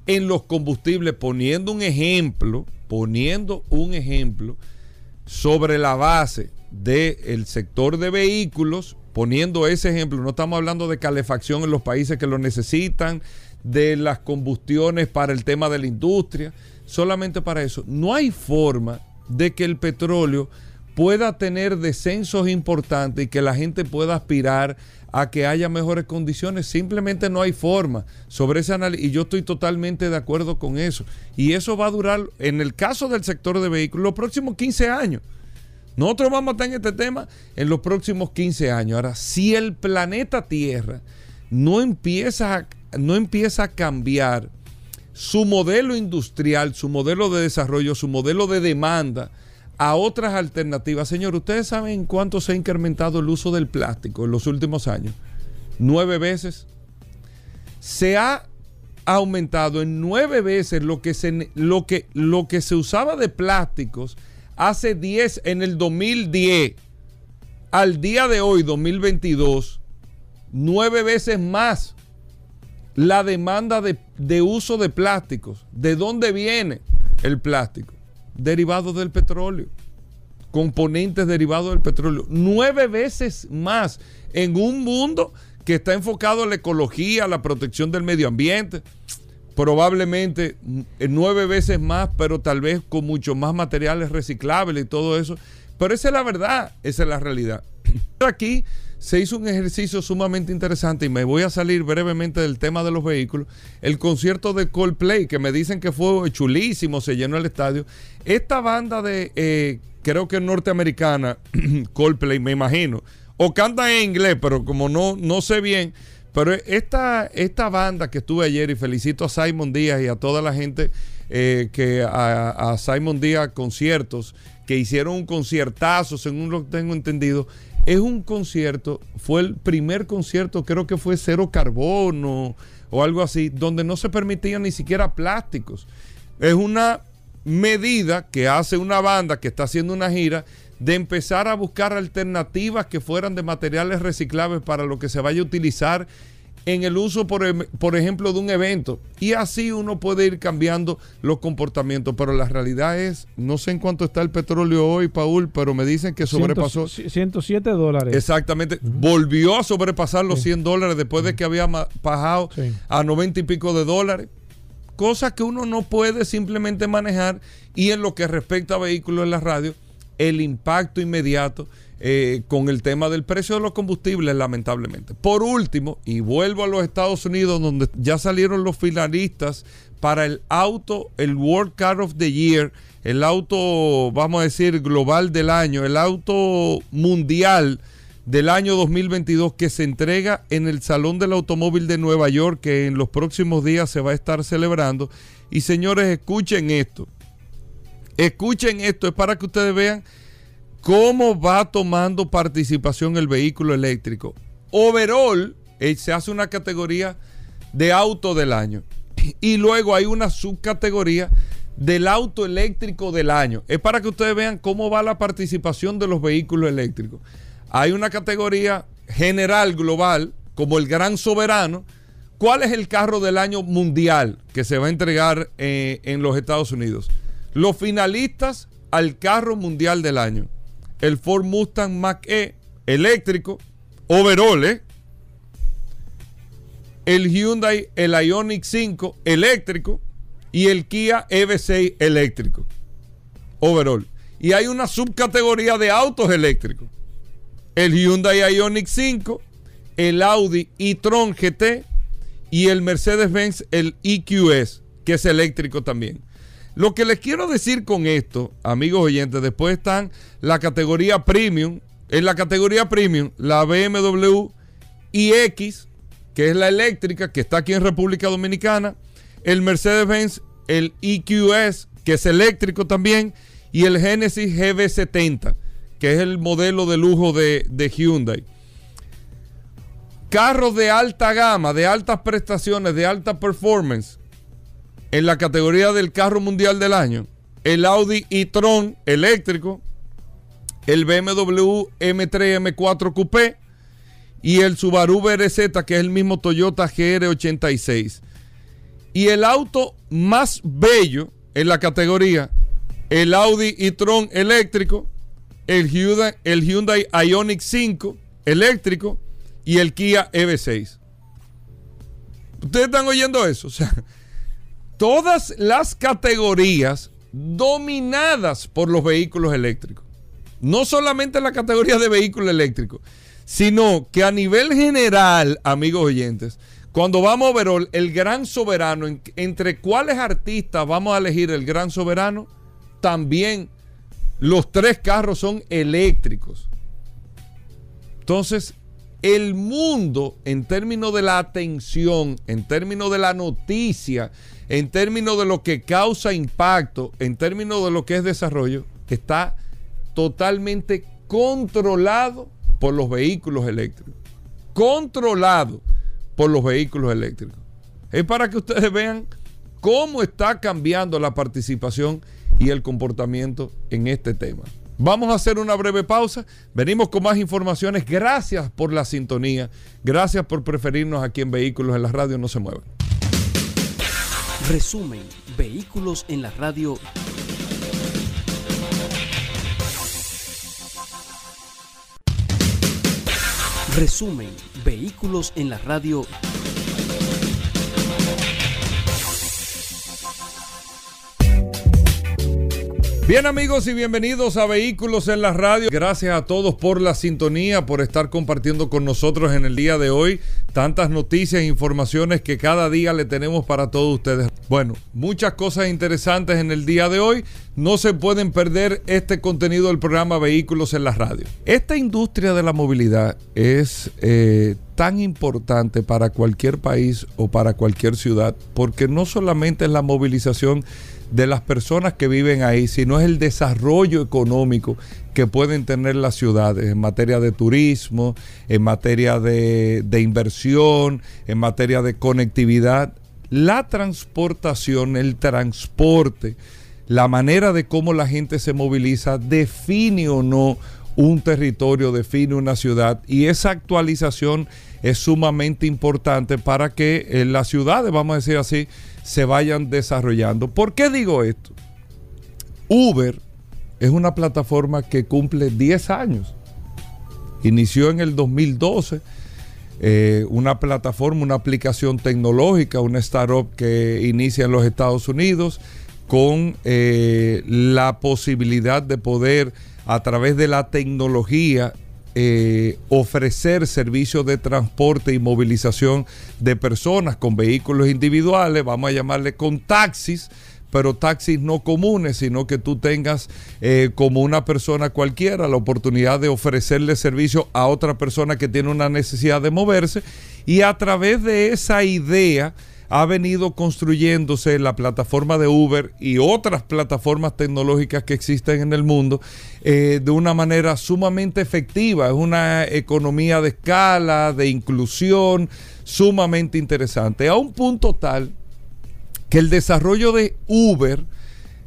C: en los combustibles, poniendo un ejemplo, poniendo un ejemplo sobre la base del sector de vehículos, poniendo ese ejemplo, no estamos hablando de calefacción en los países que lo necesitan, de las combustiones para el tema de la industria, solamente para eso. No hay forma de que el petróleo pueda tener descensos importantes y que la gente pueda aspirar a que haya mejores condiciones. Simplemente no hay forma sobre ese análisis. Y yo estoy totalmente de acuerdo con eso. Y eso va a durar, en el caso del sector de vehículos, los próximos 15 años. Nosotros vamos a estar en este tema en los próximos 15 años. Ahora, si el planeta Tierra no empieza a, no empieza a cambiar su modelo industrial, su modelo de desarrollo, su modelo de demanda a otras alternativas. Señor, ¿ustedes saben cuánto se ha incrementado el uso del plástico en los últimos años? Nueve veces. Se ha aumentado en nueve veces lo que se, lo que, lo que se usaba de plásticos hace 10 en el 2010 al día de hoy, 2022, nueve veces más la demanda de, uso de plásticos. ¿De dónde viene el plástico? Derivado del petróleo. Componentes derivados del petróleo. Nueve veces más en un mundo que está enfocado en la ecología, la protección del medio ambiente. Probablemente nueve veces más, pero tal vez con mucho más materiales reciclables y todo eso. Pero esa es la verdad, esa es la realidad. Aquí se hizo un ejercicio sumamente interesante y me voy a salir brevemente del tema de los vehículos. El concierto de Coldplay, que me dicen que fue chulísimo, se llenó el estadio. Esta banda de, eh, creo que norteamericana, Coldplay, me imagino, o canta en inglés, pero como no, no sé bien. Pero esta, esta banda que estuve ayer y felicito a Simon Díaz y a toda la gente eh, que a Simon Díaz conciertos, que hicieron un conciertazo, según lo tengo entendido, es un concierto, fue el primer concierto, creo que fue cero carbono o algo así, donde no se permitían ni siquiera plásticos. Es una medida que hace una banda que está haciendo una gira de empezar a buscar alternativas que fueran de materiales reciclables para lo que se vaya a utilizar en el uso, por, em, por, ejemplo, de un evento. Y así uno puede ir cambiando los comportamientos. Pero la realidad es, no sé en cuánto está el petróleo hoy, Paul, pero me dicen que sobrepasó.
D: 107 dólares.
C: Exactamente. Volvió a sobrepasar los 100 dólares después de que había bajado a 90 y pico de dólares. Cosa que uno no puede simplemente manejar. Y en lo que respecta a vehículos en la radio, el impacto inmediato eh, con el tema del precio de los combustibles, lamentablemente. Por último, y vuelvo a los Estados Unidos, donde ya salieron los finalistas para el auto, el World Car of the Year, el auto, vamos a decir, global del año, el auto mundial del año 2022 que se entrega en el Salón del Automóvil de Nueva York, que en los próximos días se va a estar celebrando. Y señores, escuchen esto. Escuchen esto, es para que ustedes vean cómo va tomando participación el vehículo eléctrico. Overall, eh, se hace una categoría de auto del año. Y luego hay una subcategoría del auto eléctrico del año. Es para que ustedes vean cómo va la participación de los vehículos eléctricos. Hay una categoría general, global, como el gran soberano. ¿Cuál es el carro del año mundial que se va a entregar eh, en los Estados Unidos? Los finalistas al carro mundial del año el Ford Mustang Mach-E eléctrico, overall, ¿eh? el Hyundai, el Ioniq 5 eléctrico y el Kia EV6 eléctrico, overall. Y hay una subcategoría de autos eléctricos. El Hyundai Ioniq 5, el Audi e-tron GT y el Mercedes-Benz, el EQS, que es eléctrico también. Lo que les quiero decir con esto, amigos oyentes, después están la categoría premium. En la categoría premium, la BMW iX, que es la eléctrica, que está aquí en República Dominicana. El Mercedes-Benz, el EQS, que es eléctrico también. Y el Genesis GB70, que es el modelo de lujo de, de Hyundai. Carros de alta gama, de altas prestaciones, de alta performance en la categoría del carro mundial del año, el Audi e-tron eléctrico, el BMW M3 M4 Coupé y el Subaru BRZ, que es el mismo Toyota GR86. Y el auto más bello en la categoría, el Audi e-tron eléctrico, el Hyundai, el Hyundai Ioniq 5 eléctrico y el Kia EV6. ¿Ustedes están oyendo eso? O sea, todas las categorías dominadas por los vehículos eléctricos. no solamente en la categoría de vehículo eléctrico, sino que a nivel general, amigos oyentes, cuando vamos a ver el gran soberano, entre cuáles artistas vamos a elegir el gran soberano, también los tres carros son eléctricos. Entonces, el mundo en términos de la atención, en términos de la noticia, en términos de lo que causa impacto, en términos de lo que es desarrollo, está totalmente controlado por los vehículos eléctricos. Controlado por los vehículos eléctricos. Es para que ustedes vean cómo está cambiando la participación y el comportamiento en este tema. Vamos a hacer una breve pausa. Venimos con más informaciones. Gracias por la sintonía. Gracias por preferirnos aquí en Vehículos en la Radio. No se muevan.
B: Resumen. Vehículos en la Radio. Resumen. Vehículos en la Radio.
C: Bien amigos y bienvenidos a Vehículos en la Radio. Gracias a todos por la sintonía, por estar compartiendo con nosotros en el día de hoy tantas noticias e informaciones que cada día le tenemos para todos ustedes. Bueno, muchas cosas interesantes en el día de hoy. No se pueden perder este contenido del programa Vehículos en la Radio. Esta industria de la movilidad es eh, tan importante para cualquier país o para cualquier ciudad porque no solamente es la movilización de las personas que viven ahí, sino es el desarrollo económico que pueden tener las ciudades en materia de turismo, en materia de, inversión, en materia de conectividad. La transportación, el transporte, la manera de cómo la gente se moviliza define o no un territorio, define una ciudad y esa actualización es sumamente importante para que en las ciudades, vamos a decir así, se vayan desarrollando. ¿Por qué digo esto? Uber es una plataforma que cumple 10 años. Inició en el 2012. Eh, una plataforma, una aplicación tecnológica, una startup que inicia en los Estados Unidos con eh, la posibilidad de poder a través de la tecnología eh, ofrecer servicios de transporte y movilización de personas con vehículos individuales, vamos a llamarle con taxis, pero taxis no comunes, sino que tú tengas eh, como una persona cualquiera la oportunidad de ofrecerle servicio a otra persona que tiene una necesidad de moverse. Y a través de esa idea ha venido construyéndose la plataforma de Uber y otras plataformas tecnológicas que existen en el mundo eh, de una manera sumamente efectiva. Es una economía de escala, de inclusión, sumamente interesante. A un punto tal que el desarrollo de Uber,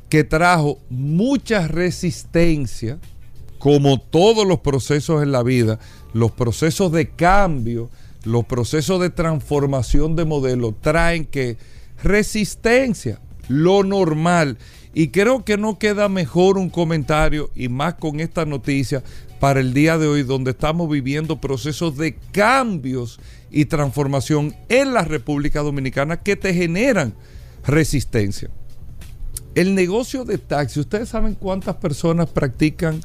C: que trajo mucha resistencia, como todos los procesos en la vida, los procesos de cambio, los procesos de transformación de modelo traen que resistencia, lo normal. Y creo que no queda mejor un comentario y más con esta noticia para el día de hoy donde estamos viviendo procesos de cambios y transformación en la República Dominicana que te generan resistencia. El negocio de taxi, ustedes saben cuántas personas practican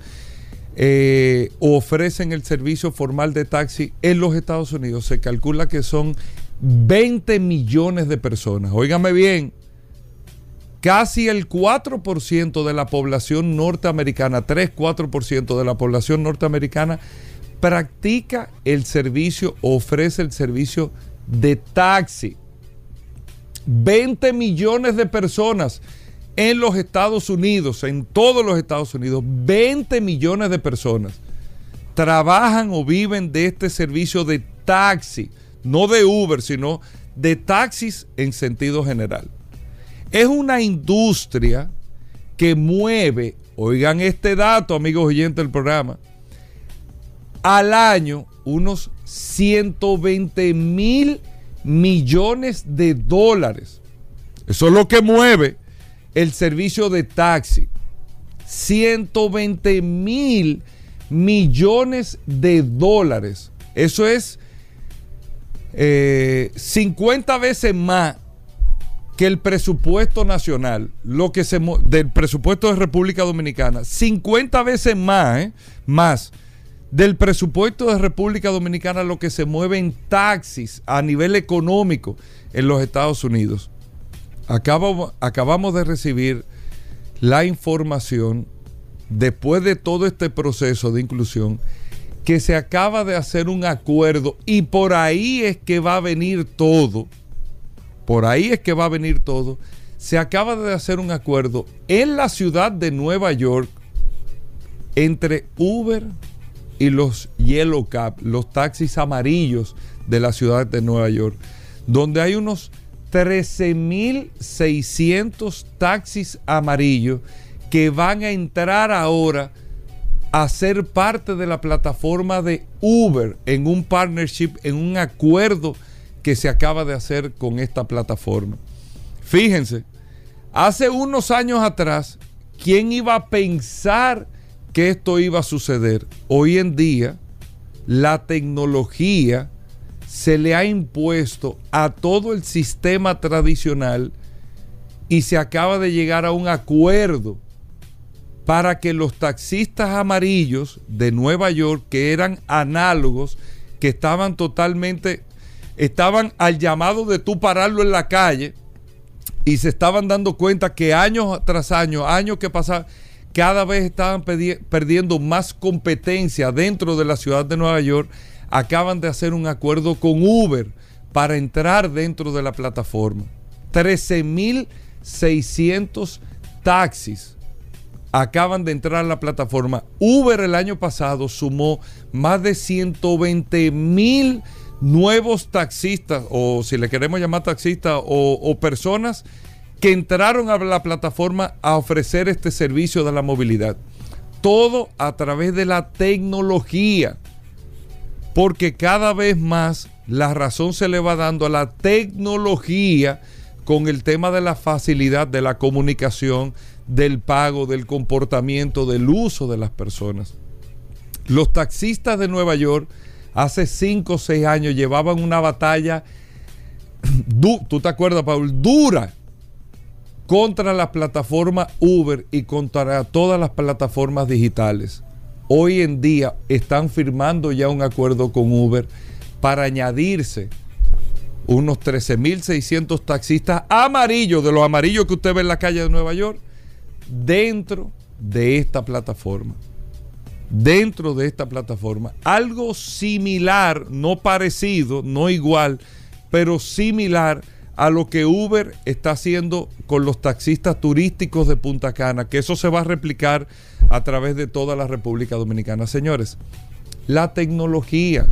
C: eh, ofrecen el servicio formal de taxi en los Estados Unidos. Se calcula que son 20 millones de personas. Óigame bien, casi el 4% de la población norteamericana, 3-4% de la población norteamericana practica el servicio, ofrece el servicio de taxi. 20 millones de personas en los Estados Unidos, en todos los Estados Unidos, 20 millones de personas trabajan o viven de este servicio de taxi, no de Uber, sino de taxis en sentido general. Es una industria que mueve, oigan este dato, amigos oyentes del programa, al año unos 120 mil millones de dólares. Eso es lo que mueve el servicio de taxi. 120 mil millones de dólares. Eso es 50 eh, veces más que el presupuesto nacional, lo que se del presupuesto de República Dominicana, 50 veces más, ¿eh? más del presupuesto de República Dominicana lo que se mueve en taxis a nivel económico en los Estados Unidos. Acabamos, de recibir la información después de todo este proceso de inclusión que se acaba de hacer un acuerdo y por ahí es que va a venir todo. Por ahí es que va a venir todo, se acaba de hacer un acuerdo en la ciudad de Nueva York entre Uber y los Yellow Cab, los taxis amarillos de la ciudad de Nueva York, donde hay unos 13.600 taxis amarillos que van a entrar ahora a ser parte de la plataforma de Uber en un partnership, en un acuerdo que se acaba de hacer con esta plataforma. Fíjense, hace unos años atrás, ¿quién iba a pensar que esto iba a suceder? Hoy en día, la tecnología se le ha impuesto a todo el sistema tradicional y se acaba de llegar a un acuerdo para que los taxistas amarillos de Nueva York, que eran análogos, que estaban totalmente estaban al llamado de tú pararlo en la calle y se estaban dando cuenta que años tras años, años que pasaban, cada vez estaban perdiendo más competencia dentro de la ciudad de Nueva York, acaban de hacer un acuerdo con Uber para entrar dentro de la plataforma. 13.600 taxis acaban de entrar a la plataforma. Uber el año pasado sumó más de 120 mil nuevos taxistas, o si le queremos llamar taxistas, o, personas que entraron a la plataforma a ofrecer este servicio de la movilidad. Todo a través de la tecnología. Porque cada vez más la razón se le va dando a la tecnología con el tema de la facilidad de la comunicación, del pago, del comportamiento, del uso de las personas. Los taxistas de Nueva York hace 5 o 6 años llevaban una batalla, tú te acuerdas, Paul, dura contra la plataforma Uber y contra todas las plataformas digitales. Hoy en día están firmando ya un acuerdo con Uber para añadirse unos 13.600 taxistas amarillos, de los amarillos que usted ve en la calle de Nueva York, dentro de esta plataforma dentro de esta plataforma. Algo similar, no parecido, no igual, pero similar a lo que Uber está haciendo con los taxistas turísticos de Punta Cana, que eso se va a replicar a través de toda la República Dominicana. Señores, la tecnología,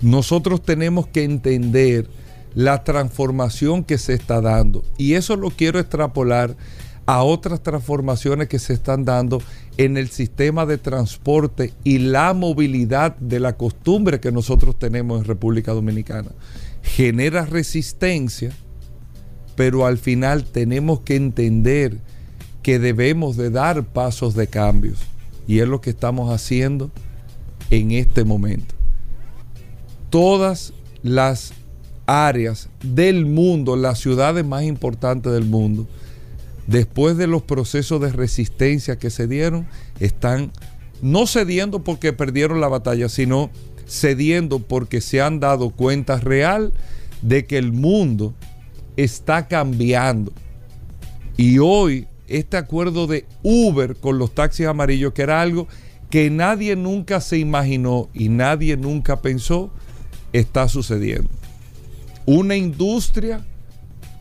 C: nosotros tenemos que entender la transformación que se está dando y eso lo quiero extrapolar a otras transformaciones que se están dando en el sistema de transporte y la movilidad de la costumbre que nosotros tenemos en República Dominicana. Genera resistencia, pero al final tenemos que entender que debemos de dar pasos de cambios. Y es lo que estamos haciendo en este momento. Todas las áreas del mundo, las ciudades más importantes del mundo, después de los procesos de resistencia que se dieron, están no cediendo porque perdieron la batalla, sino cediendo porque se han dado cuenta real de que el mundo está cambiando. Y hoy este acuerdo de Uber con los taxis amarillos, que era algo que nadie nunca se imaginó y nadie nunca pensó, está sucediendo. Una industria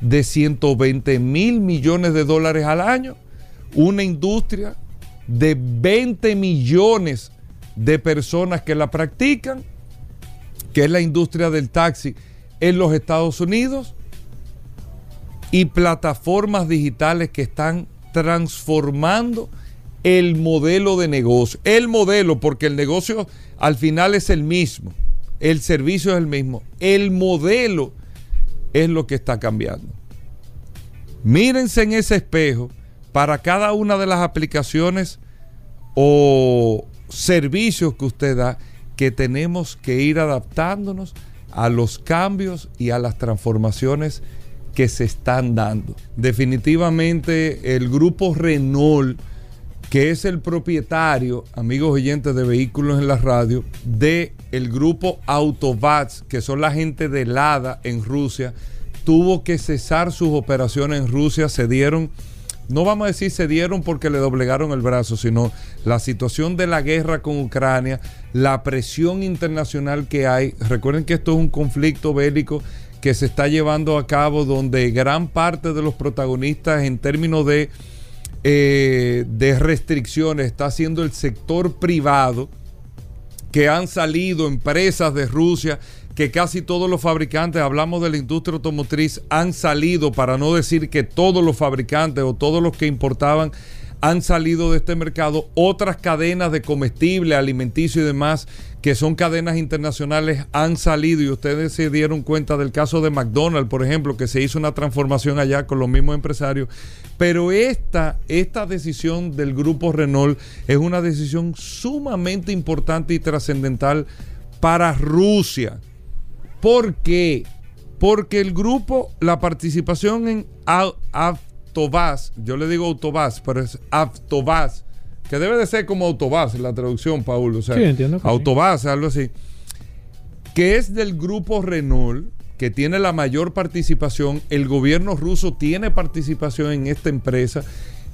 C: de 120 mil millones de dólares al año, una industria de 20 millones de personas que la practican, que es la industria del taxi en los Estados Unidos, y plataformas digitales que están transformando el modelo de negocio. El modelo, porque el negocio al final es el mismo, el servicio es el mismo, el modelo es lo que está cambiando. Mírense en ese espejo para cada una de las aplicaciones o servicios que usted da, que tenemos que ir adaptándonos a los cambios y a las transformaciones que se están dando. Definitivamente el grupo Renault, que es el propietario, amigos oyentes de vehículos en la radio, de el grupo Autovats, que son la gente de Lada en Rusia, tuvo que cesar sus operaciones en Rusia, se dieron no vamos a decir se dieron porque le doblegaron el brazo, sino la situación de la guerra con Ucrania, la presión internacional que hay. Recuerden que esto es un conflicto bélico que se está llevando a cabo donde gran parte de los protagonistas en términos de, eh, de restricciones está siendo el sector privado, que han salido empresas de Rusia que casi todos los fabricantes, hablamos de la industria automotriz, han salido, para no decir que todos los fabricantes o todos los que importaban han salido de este mercado. Otras cadenas de comestible, alimenticio y demás, que son cadenas internacionales, han salido y ustedes se dieron cuenta del caso de McDonald's, por ejemplo, que se hizo una transformación allá con los mismos empresarios. Pero esta, esta decisión del grupo Renault es una decisión sumamente importante y trascendental para Rusia ¿Por qué? Porque el grupo, la participación en Autobás, yo le digo Autobás, pero es Autobás, que debe de ser como Autobás la traducción, Paul. O sea,
D: Sí, entiendo
C: Autobás, algo así. Que es del grupo Renault, que tiene la mayor participación. El gobierno ruso tiene participación en esta empresa.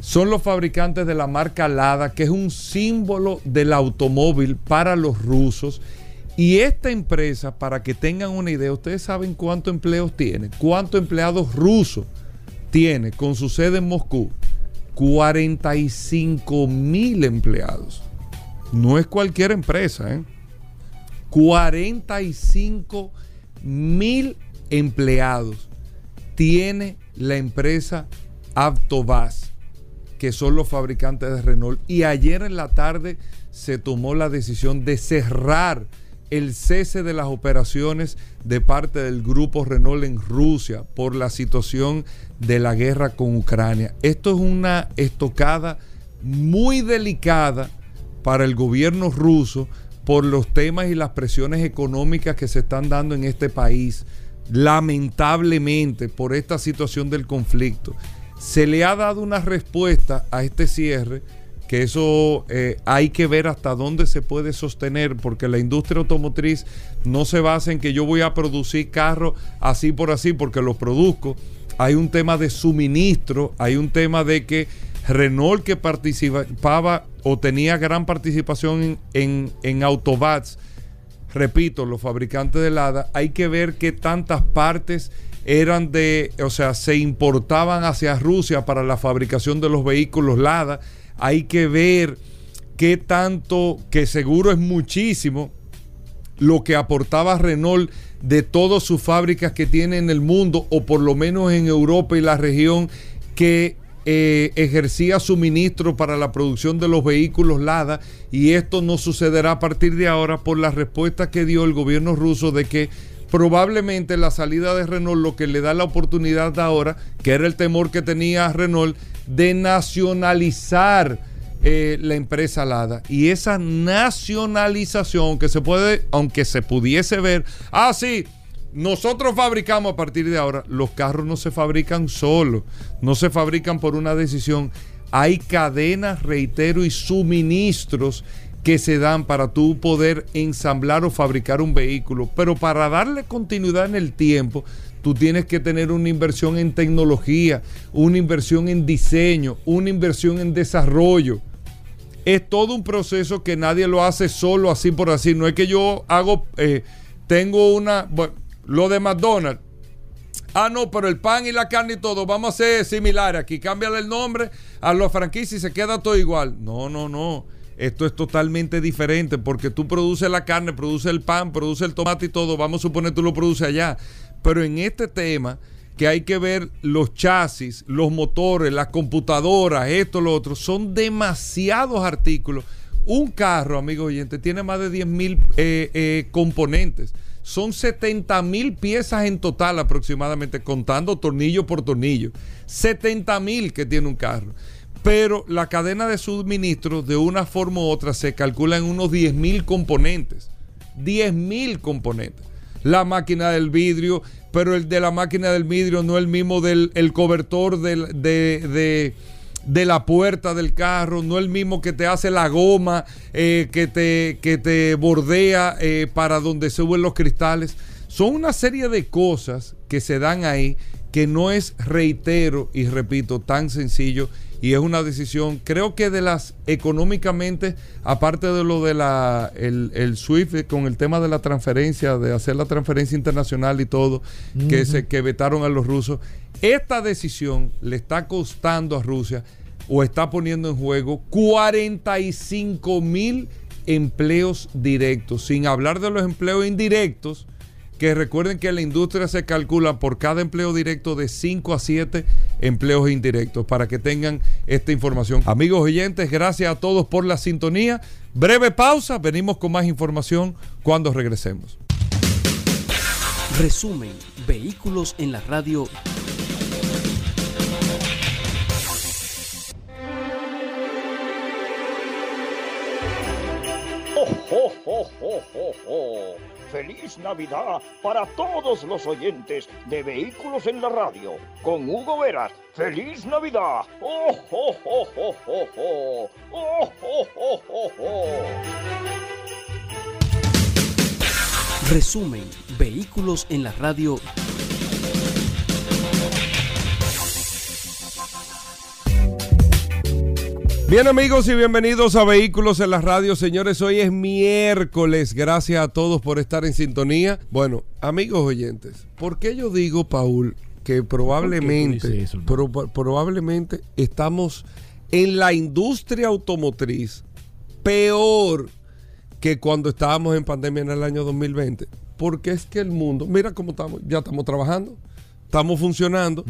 C: Son los fabricantes de la marca Lada, que es un símbolo del automóvil para los rusos. Y esta empresa, para que tengan una idea, ustedes saben cuántos empleos tiene, cuántos empleados rusos tiene con su sede en Moscú. 45 mil empleados. No es cualquier empresa, ¿eh? 45 mil empleados tiene la empresa Avtovaz, que son los fabricantes de Renault. Y ayer en la tarde se tomó la decisión de cerrar el cese de las operaciones de parte del grupo Renault en Rusia por la situación de la guerra con Ucrania. Esto es una estocada muy delicada para el gobierno ruso por los temas y las presiones económicas que se están dando en este país, lamentablemente por esta situación del conflicto. Se le ha dado una respuesta a este cierre que eso eh, hay que ver hasta dónde se puede sostener, porque la industria automotriz no se basa en que yo voy a producir carros así por así, porque los produzco. Hay un tema de suministro, hay un tema de que Renault que participaba o tenía gran participación en, en, en Autovats, repito, los fabricantes de Lada, hay que ver qué tantas partes eran de, o sea, se importaban hacia Rusia para la fabricación de los vehículos Lada hay que ver qué tanto, que seguro es muchísimo, lo que aportaba Renault de todas sus fábricas que tiene en el mundo, o por lo menos en Europa y la región, que eh, ejercía suministro para la producción de los vehículos Lada, y esto no sucederá a partir de ahora por la respuesta que dio el gobierno ruso de que probablemente la salida de Renault lo que le da la oportunidad ahora, que era el temor que tenía Renault, de nacionalizar eh, la empresa Lada. Y esa nacionalización que se puede, aunque se pudiese ver, ah, sí, nosotros fabricamos a partir de ahora, los carros no se fabrican solos, no se fabrican por una decisión. Hay cadenas, reitero, y suministros que se dan para tú poder ensamblar o fabricar un vehículo. Pero para darle continuidad en el tiempo, tú tienes que tener una inversión en tecnología, una inversión en diseño, una inversión en desarrollo. Es todo un proceso que nadie lo hace solo así por así. No es que yo hago, eh, tengo una, bueno, lo de McDonald's. Ah, no, pero el pan y la carne y todo, vamos a ser similares aquí. Cámbiale el nombre a los franquicias y se queda todo igual. No, no, no. Esto es totalmente diferente porque tú produces la carne, produces el pan, produces el tomate y todo. Vamos a suponer tú lo produces allá. Pero en este tema, que hay que ver los chasis, los motores, las computadoras, esto, lo otro, son demasiados artículos. Un carro, amigo oyente, tiene más de 10 mil eh, eh, componentes. Son 70 mil piezas en total aproximadamente, contando tornillo por tornillo. 70 mil que tiene un carro. Pero la cadena de suministro, de una forma u otra, se calcula en unos 10 mil componentes. 10 mil componentes. la máquina del vidrio, pero el de la máquina del vidrio no es el mismo del el cobertor de, la puerta del carro, no es el mismo que te hace la goma, eh, que, te, bordea eh, para donde suben los cristales. Son una serie de cosas que se dan ahí que no es, reitero y repito, tan sencillo y es una decisión, creo que de las económicamente, aparte de lo de la el, el SWIFT con el tema de la transferencia, de hacer la transferencia internacional y todo, que se que vetaron a los rusos, esta decisión le está costando a Rusia o está poniendo en juego 45 mil empleos directos, sin hablar de los empleos indirectos que recuerden que la industria se calcula por cada empleo directo de 5 a 7 empleos indirectos, para que tengan esta información. Amigos oyentes, gracias a todos por la sintonía. Breve pausa, venimos con más información cuando regresemos.
B: Resumen, vehículos en la radio.
E: ¡Oh, oh, oh, oh, oh, oh! ¡Feliz Navidad para todos los oyentes de Vehículos en la Radio! Con Hugo Veras. ¡Feliz Navidad! ¡Oh, oh, oh, oh, oh, oh! ¡Oh, oh, oh, oh, oh!
B: Resumen, vehículos en la radio.
C: Bien amigos y bienvenidos a Vehículos en la Radio. Señores, hoy es miércoles. Gracias a todos por estar en sintonía. Bueno, amigos oyentes, ¿por qué yo digo, Paul, que probablemente, pro- probablemente estamos en la industria automotriz peor que cuando estábamos en pandemia en el año 2020? Porque es que el mundo, mira cómo estamos, ya estamos trabajando, estamos funcionando,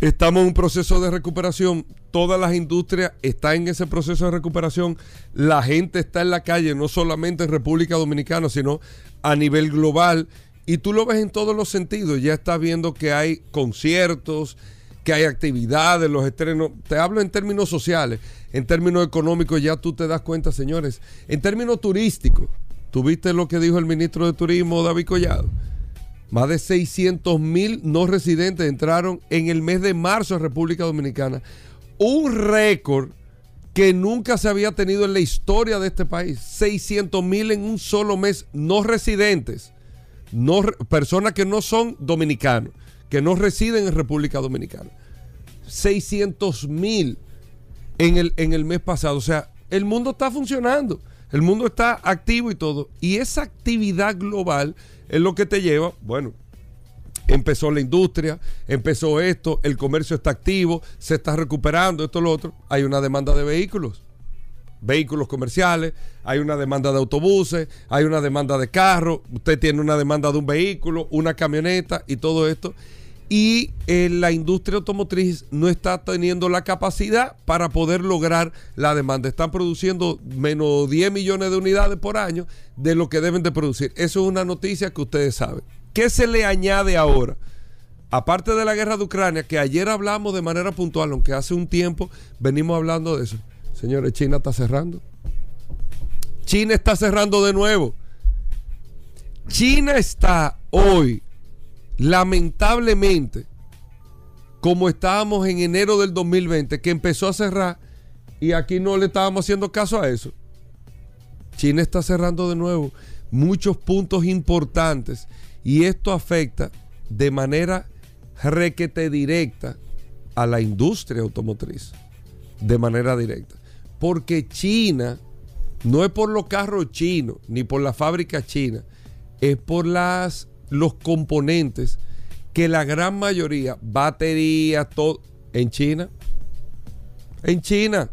C: Estamos en un proceso de recuperación. Todas las industrias están en ese proceso de recuperación. La gente está en la calle, no solamente en República Dominicana, sino a nivel global. Y tú lo ves en todos los sentidos. Ya estás viendo que hay conciertos, que hay actividades, los estrenos. Te hablo en términos sociales, en términos económicos, ya tú te das cuenta, señores. En términos turísticos, ¿tuviste lo que dijo el ministro de Turismo, David Collado? Más de 600 mil no residentes entraron en el mes de marzo a República Dominicana. Un récord que nunca se había tenido en la historia de este país. 600 mil en un solo mes no residentes. No, personas que no son dominicanos, que no residen en República Dominicana. 600 mil en el, en el mes pasado. O sea, el mundo está funcionando, el mundo está activo y todo. Y esa actividad global es lo que te lleva, bueno, empezó la industria, empezó esto, el comercio está activo, se está recuperando, esto, lo otro. Hay una demanda de vehículos, vehículos comerciales, hay una demanda de autobuses, hay una demanda de carros, usted tiene una demanda de un vehículo, una camioneta y todo esto. Y eh, la industria automotriz no está teniendo la capacidad para poder lograr la demanda. Están produciendo menos 10 millones de unidades por año de lo que deben de producir. Eso es una noticia que ustedes saben. ¿Qué se le añade ahora? Aparte de la guerra de Ucrania, que ayer hablamos de manera puntual, aunque hace un tiempo venimos hablando de eso. Señores, China está cerrando. China está cerrando de nuevo. China está hoy, lamentablemente, como estábamos en enero del 2020, que empezó a cerrar y aquí no le estábamos haciendo caso a eso. China está cerrando de nuevo muchos puntos importantes y esto afecta de manera requete directa a la industria automotriz. De manera directa. Porque China, no es por los carros chinos, ni por la fábrica china, es por las, los componentes que la gran mayoría, baterías, todo, en China. En China.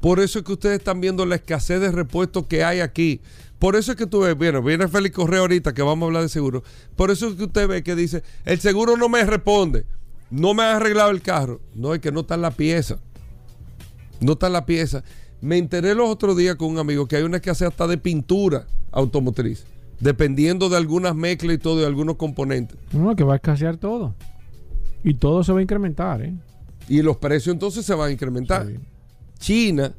C: Por eso es que ustedes están viendo la escasez de repuestos que hay aquí. Por eso es que tú ves, bueno, viene Félix Correa ahorita que vamos a hablar de seguro. Por eso es que usted ve que dice, el seguro no me responde, no me ha arreglado el carro. No, es que no está en la pieza. No está en la pieza. Me enteré los otros días con un amigo que hay una escasez hasta de pintura automotriz, dependiendo de algunas mezclas y todo, de algunos componentes.
D: No, que va a escasear todo. Y todo se va a incrementar, ¿eh?
C: Y los precios entonces se van a incrementar.
D: Sí.
C: China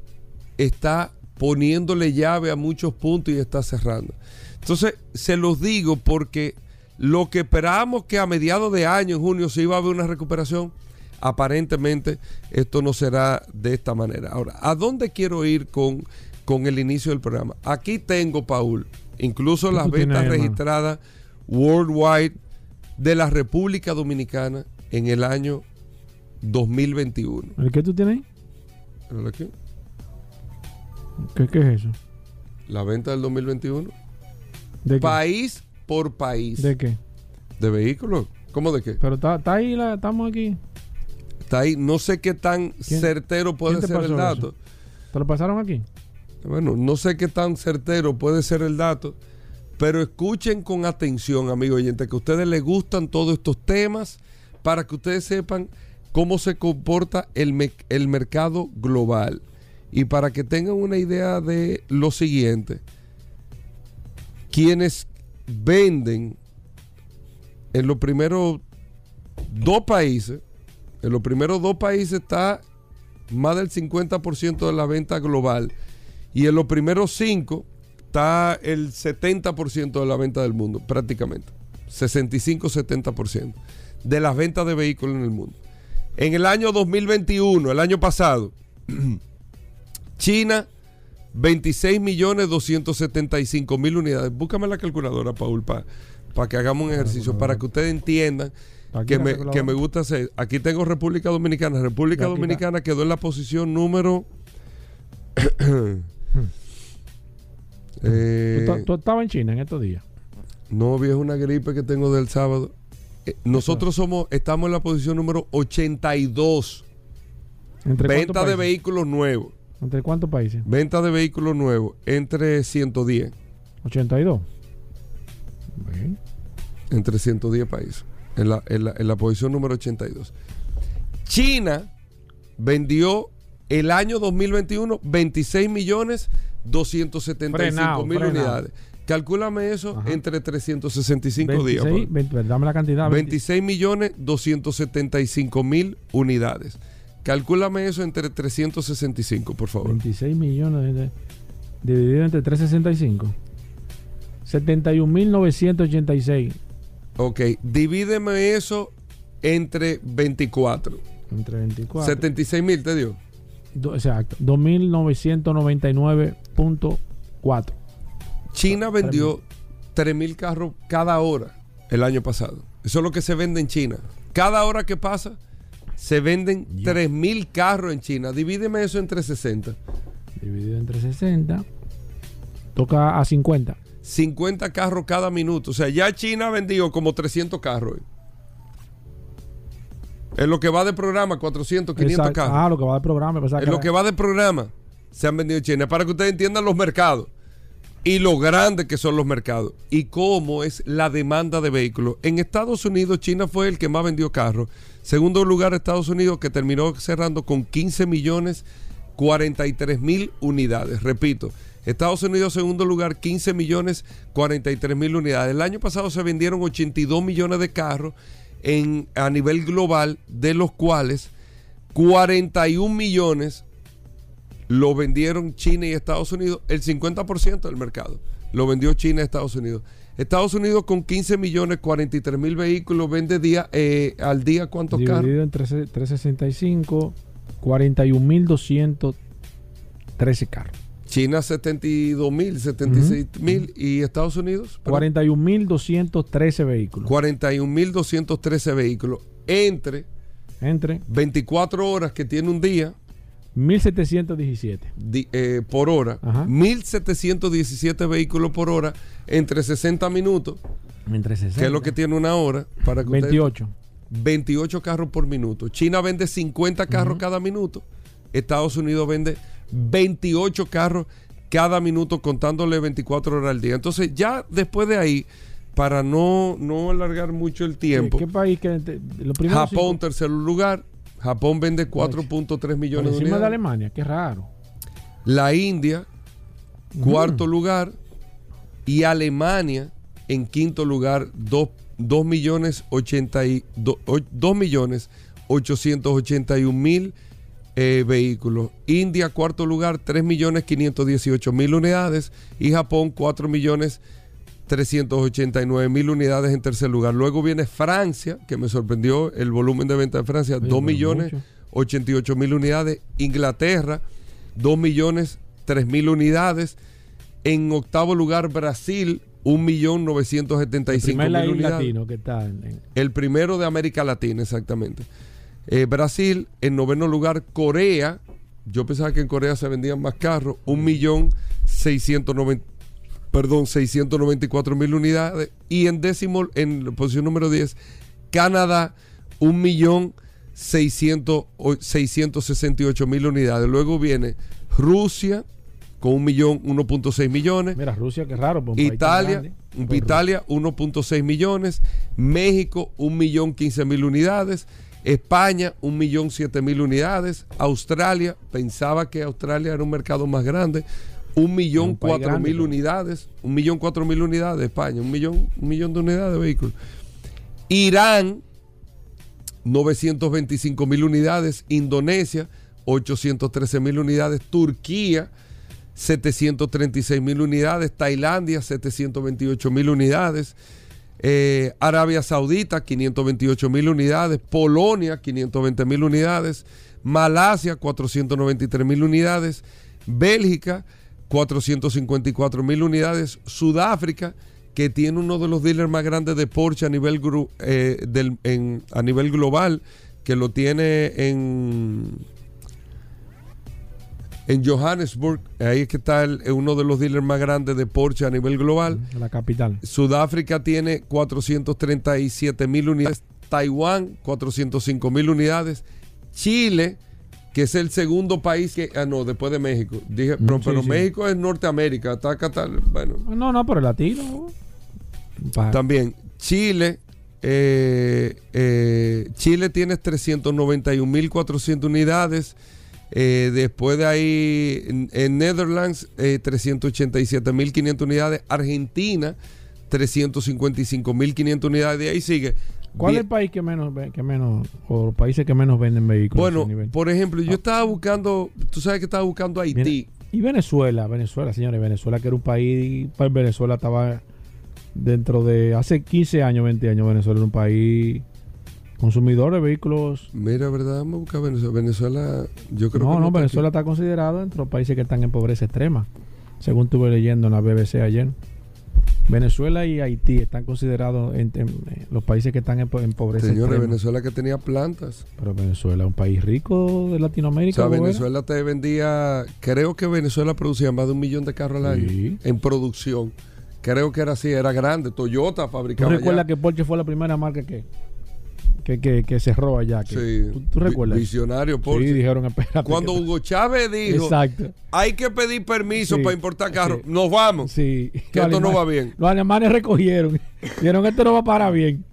C: está poniéndole llave a muchos puntos y está cerrando. Entonces, se los digo porque lo que esperábamos que a mediados de año, en junio, se iba a ver una recuperación, aparentemente esto no será de esta manera. Ahora, ¿a dónde quiero ir con, con el inicio del programa? Aquí tengo, Paul, incluso
D: ¿Qué
C: las ventas
D: ahí,
C: registradas worldwide de la República Dominicana en el año 2021.
D: ¿El qué tú tienes ahí?
C: Míralo aquí.
D: ¿Qué, qué es eso?
C: La venta del 2021.
D: ¿De qué?
C: País por país.
D: ¿De qué?
C: ¿De vehículos? ¿Cómo de qué?
D: Pero está, está ahí, la, estamos aquí.
C: Está ahí. No sé qué tan
D: ¿Quién-
C: certero puede ser el dato.
D: eso? ¿Te lo pasaron aquí?
C: Bueno, no sé qué tan certero puede ser el dato, pero escuchen con atención, amigo oyente, que a ustedes les gustan todos estos temas para que ustedes sepan cómo se comporta el, el mercado global y para que tengan una idea de lo siguiente. Quienes venden en los primeros dos países, en los primeros dos países está más del 50% de la venta global. Y en los primeros cinco está el 70% de la venta del mundo, prácticamente. 65-70% de las ventas de vehículos en el mundo. En el año 2021, el año pasado, China, 26 millones 275 mil unidades. Búscame la calculadora, Paul, para que hagamos un ejercicio, para que ustedes entiendan que me, que me gusta hacer. Aquí tengo República Dominicana. República Dominicana quedó en la posición número. Eh,
D: ¿Tú, ta- tú estabas en China en estos días?
C: no, viejo, una gripe que tengo del sábado. Eh, nosotros somos, estamos en la posición número 82.
D: ¿Entre
C: Venta de
D: países?
C: vehículos nuevos.
D: ¿Entre cuántos países?
C: Venta de vehículos nuevos entre 110.
D: 82. Bien.
C: Entre 110 países. En la, en la- en la posición número 82. China vendió el año 2021 26 millones 275
D: Frenado,
C: mil
D: frenado.
C: unidades. Calcúlame eso
D: Ajá.
C: entre 365 días.
D: 26,
C: por-
D: 20, dame la cantidad.
C: 26 millones 275 mil unidades. Calcúlame eso entre 365, por favor.
D: 26 millones de, dividido entre 365. 71.986
C: Ok, divídeme eso entre 24.
D: entre 24.
C: 76 mil, te dio.
D: Do- exacto. 2.999.4.
C: China vendió 3 mil carros cada hora el año pasado. Eso es lo que se vende en China. Cada hora que pasa, se venden 3 mil carros en China. Divídeme eso entre 60.
D: Dividido entre 60. Toca a 50.
C: 50 carros cada minuto. O sea, ya China ha vendido como 300 carros. En lo que va de programa, 400, 500
D: Exacto.
C: carros.
D: Ah, lo que va del programa.
C: En lo que va de programa, se han vendido en China. Para que ustedes entiendan los mercados y lo grandes que son los mercados y cómo es la demanda de vehículos. En Estados Unidos, China fue el que más vendió carros. Segundo lugar, Estados Unidos, que terminó cerrando con 15 millones 43 mil unidades. Repito, Estados Unidos, segundo lugar, 15 millones 43 mil unidades. El año pasado se vendieron 82 millones de carros en, a nivel global, de los cuales 41 millones lo vendieron China y Estados Unidos, el 50% del mercado lo vendió China y Estados Unidos. Estados Unidos con 15 millones 43 mil vehículos vende día, eh, al día cuántos carros.
D: Dividido entre 365. 41.213 carros.
C: China 72 mil, 76 mil y Estados Unidos perdón,
D: 41.213 vehículos.
C: 41 mil 213 vehículos entre
D: Entre
C: 24 horas que tiene un día
D: 1.717.
C: di- eh, por hora,
D: Ajá.
C: 1717 vehículos por hora entre 60 minutos,
D: Entre 60.
C: que es lo que tiene una hora, para que ustedes-
D: 28.
C: 28 carros por minuto. China vende 50 carros cada minuto. Estados Unidos vende 28 carros cada minuto, contándole 24 horas al día. Entonces, ya después de ahí, para no, no alargar mucho el tiempo,
D: ¿Qué país que te- lo primero
C: Japón, tercer lugar. Japón vende 4.3 millones de
D: encima de. Alemania? Qué raro.
C: La India, cuarto lugar. Y Alemania, en quinto lugar, 2 millones 80 y- do- o- 2 millones 881 mil eh, vehículos. India, cuarto lugar, 3.518.000 unidades. Y Japón, 4.389.000 unidades en tercer lugar. Luego viene Francia, que me sorprendió el volumen de venta de Francia,
D: Oye,
C: 2
D: pero
C: millones
D: mucho.
C: 88 mil unidades. Inglaterra, 2 millones 3 mil unidades. En octavo lugar, Brasil, 1 millón
D: El
C: 975
D: primer
C: mil
D: país
C: unidades.
D: latino que está en, en-
C: El primero de América Latina, exactamente. Eh, Brasil, en noveno lugar, Corea. Yo pensaba que en Corea se vendían más carros. 1 millón 690 perdón, 694 mil unidades. Y en décimo, en posición número 10, Canadá, 1 millón 600 o- 668 mil unidades. Luego viene Rusia, con 1 millón 1.6 millones.
D: Mira, Rusia, qué raro. pues, un país tan
C: Italia.
D: Pues,
C: Italia 1.6 millones, México 1 millón 15 mil unidades, España 1 millón 7 mil unidades, Australia, pensaba que Australia era un mercado más grande, 1 millón
D: Un país
C: 4
D: grande,
C: mil
D: pero-
C: unidades, 1 millón 4 mil unidades, España, 1 millón, un millón de unidades de vehículos. Irán 925 mil unidades, Indonesia 813 mil unidades, Turquía 736 mil unidades, Tailandia 728 mil unidades, eh, Arabia Saudita 528 mil unidades, Polonia 520 mil unidades, Malasia 493 mil unidades, Bélgica 454 mil unidades, Sudáfrica que tiene uno de los dealers más grandes de Porsche a nivel, eh, a nivel global, que lo tiene en, en Johannesburg, ahí es que está el- uno de los dealers más grandes de Porsche a nivel global.
D: La capital.
C: Sudáfrica tiene 437 mil unidades, Taiwán 405 mil unidades, Chile, que es el segundo país que, ah no, después de México, dije, pero,
D: sí,
C: pero
D: sí.
C: México es Norteamérica, está acá, está- bueno,
D: No, no, pero el latino.
C: también Chile, eh, eh, Chile tiene 391.400 unidades. Eh, después de ahí, en, en Netherlands, eh, 387.500 unidades. Argentina, 355.500 unidades. De ahí sigue.
D: ¿Cuál es el país que menos, que menos, o los países que menos venden vehículos?
C: Bueno,
D: nivel?
C: por ejemplo, yo estaba buscando, tú sabes que estaba buscando Haití.
D: Viene- y Venezuela, Venezuela, señores, Venezuela que era un país, pues Venezuela estaba dentro de, hace 15 años, 20 años, Venezuela era un país consumidor de vehículos.
C: Mira, ¿verdad? Vamos a buscar Venezuela. Venezuela, yo creo
D: no,
C: que
D: no, Venezuela
C: aquí.
D: está considerado entre los países que están en pobreza extrema, según estuve leyendo en la BBC ayer. Venezuela y Haití están considerados en, en- en los países que están en, en pobreza
C: Señores,
D: extrema.
C: Venezuela que tenía plantas.
D: Pero Venezuela es un país rico de
C: O
D: Latinoamérica.
C: sea,
D: ¿no era?
C: Venezuela te vendía, creo que Venezuela producía más de un millón de carros al año
D: Sí.
C: en producción. Creo que era así, era grande. Toyota
D: ¿Tú
C: fabricaba
D: recuerdas
C: allá.
D: que Porsche fue la primera marca que, que, que, que cerró allá? Que,
C: Sí.
D: ¿tú, tú recuerdas?
C: Vi- Visionario,
D: Sí,
C: Porsche.
D: dijeron, espérate.
C: Cuando
D: que-
C: Hugo Chávez dijo,
D: Exacto.
C: hay que pedir permiso
D: Sí.
C: para importar carros,
D: Sí.
C: nos vamos.
D: Sí.
C: Que esto no va bien.
D: Los alemanes recogieron. Dijeron que esto no va para bien.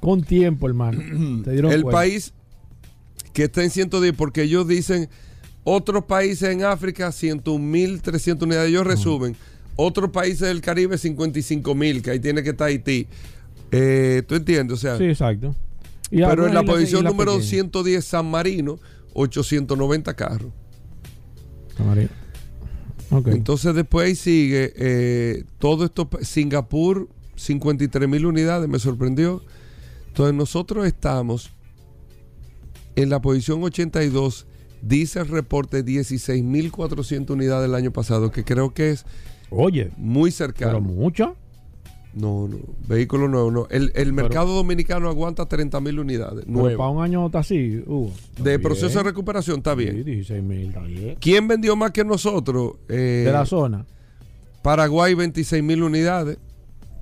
D: Con tiempo, hermano.
C: El
D: cuenta.
C: país que está en 110, porque ellos dicen, otros países en África, 101.300 unidades, ellos resumen. Otros países del Caribe, 55.000, que ahí tiene que estar Haití. Eh, ¿Tú entiendes? O sea,
D: Sí, exacto.
C: Pero en la posición número
D: pequeñas.
C: 110, San Marino, 890 carros.
D: Camarillo. Ok.
C: Entonces después ahí sigue eh, todo esto, Singapur, 53 mil unidades, me sorprendió. Entonces nosotros estamos en la posición 82, dice el reporte 16.400 unidades el año pasado, que creo que es
D: Oye,
C: muy
D: pero
C: cercano.
D: mucho.
C: No, no, vehículo nuevo, no. El, el mercado dominicano aguanta 30 mil unidades, nuevas.
D: para un año está así. Hugo. Está
C: De
D: bien.
C: proceso de recuperación, está bien.
D: Sí, 16 mil, está bien.
C: ¿Quién vendió más que nosotros? Eh,
D: De la zona.
C: Paraguay 26 mil unidades.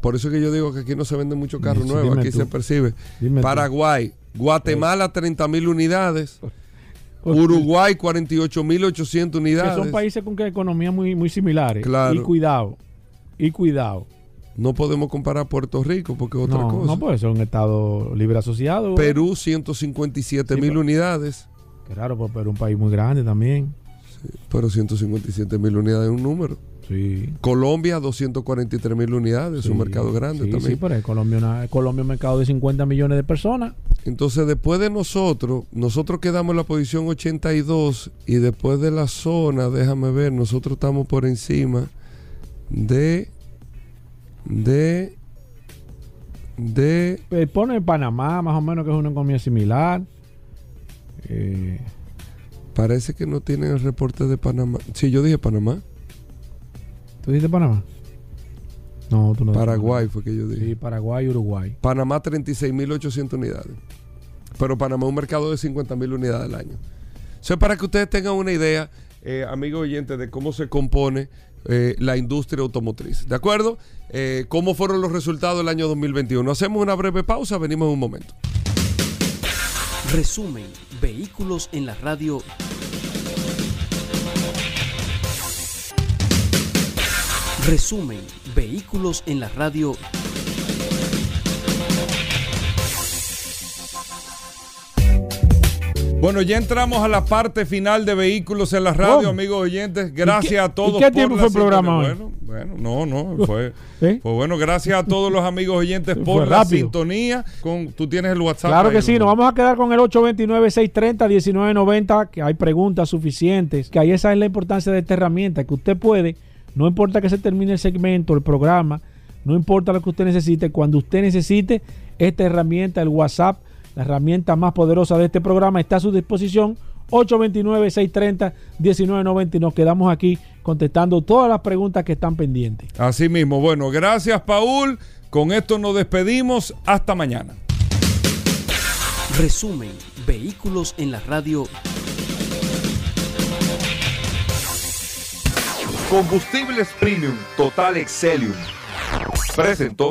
C: Por eso es que yo digo que aquí no se venden muchos carros
D: Sí,
C: nuevos, aquí
D: tú.
C: se percibe.
D: Dime tú.
C: Paraguay, Guatemala 30 mil unidades, Uruguay 48 mil 800
D: Que
C: unidades.
D: son países con que economías muy, muy similares.
C: Claro.
D: Y cuidado. Y cuidado.
C: No podemos comparar Puerto Rico porque es otra
D: no,
C: cosa.
D: no puede ser un estado libre asociado.
C: Perú 157
D: Sí,
C: mil
D: pero-
C: unidades.
D: Claro, pues Perú es un país muy grande también.
C: Pero 157 mil unidades es un número.
D: Sí.
C: Colombia, 243 mil unidades, es un mercado grande
D: sí,
C: también.
D: Sí, pero en Colombia, una- Colombia es un mercado de 50 millones de personas.
C: Entonces, después de nosotros, nosotros quedamos en la posición 82 y después de la zona, déjame ver, nosotros estamos por encima de de de
D: Eh, pone Panamá, más o menos, que es una economía similar. Eh,
C: parece que no tienen el reporte de Panamá. Sí, yo dije Panamá.
D: ¿Tú dijiste Panamá? No, tú no
C: Paraguay fue que yo dije.
D: Sí, Paraguay y Uruguay.
C: Panamá 36.800 unidades. Pero Panamá es un mercado de 50.000 unidades al año. Eso es para que ustedes tengan una idea, eh, amigos oyentes, de cómo se compone eh, la industria automotriz. ¿De acuerdo? Eh, ¿Cómo fueron los resultados del año 2021? Hacemos una breve pausa, venimos en un momento.
B: Resumen, vehículos en la radio. Resumen, vehículos en la radio.
C: Bueno, ya entramos a la parte final de Vehículos en la Radio,
D: ¿Cómo?
C: amigos oyentes. Gracias
D: ¿Y qué-
C: a todos.
D: y qué
C: por
D: tiempo
C: la
D: fue el programa hoy?
C: Bueno, bueno, no, no, fue,
D: ¿Eh?
C: fue bueno. Gracias a todos los amigos oyentes por la sintonía. Con, tú tienes el WhatsApp.
D: Claro
C: ahí,
D: que sí,
C: ¿no?
D: nos vamos a quedar con el 829-630-1990, que hay preguntas suficientes, que ahí esa es la importancia de esta herramienta, que usted puede, no importa que se termine el segmento, el programa, no importa lo que usted necesite, cuando usted necesite esta herramienta, el WhatsApp, la herramienta más poderosa de este programa, está a su disposición. 829-630-1990 y nos quedamos aquí contestando todas las preguntas que están pendientes.
C: Así mismo. Bueno, gracias, Paul. Con esto nos despedimos. Hasta mañana.
B: Resumen, vehículos en la radio.
F: Combustibles Premium Total Excelium. Presentó.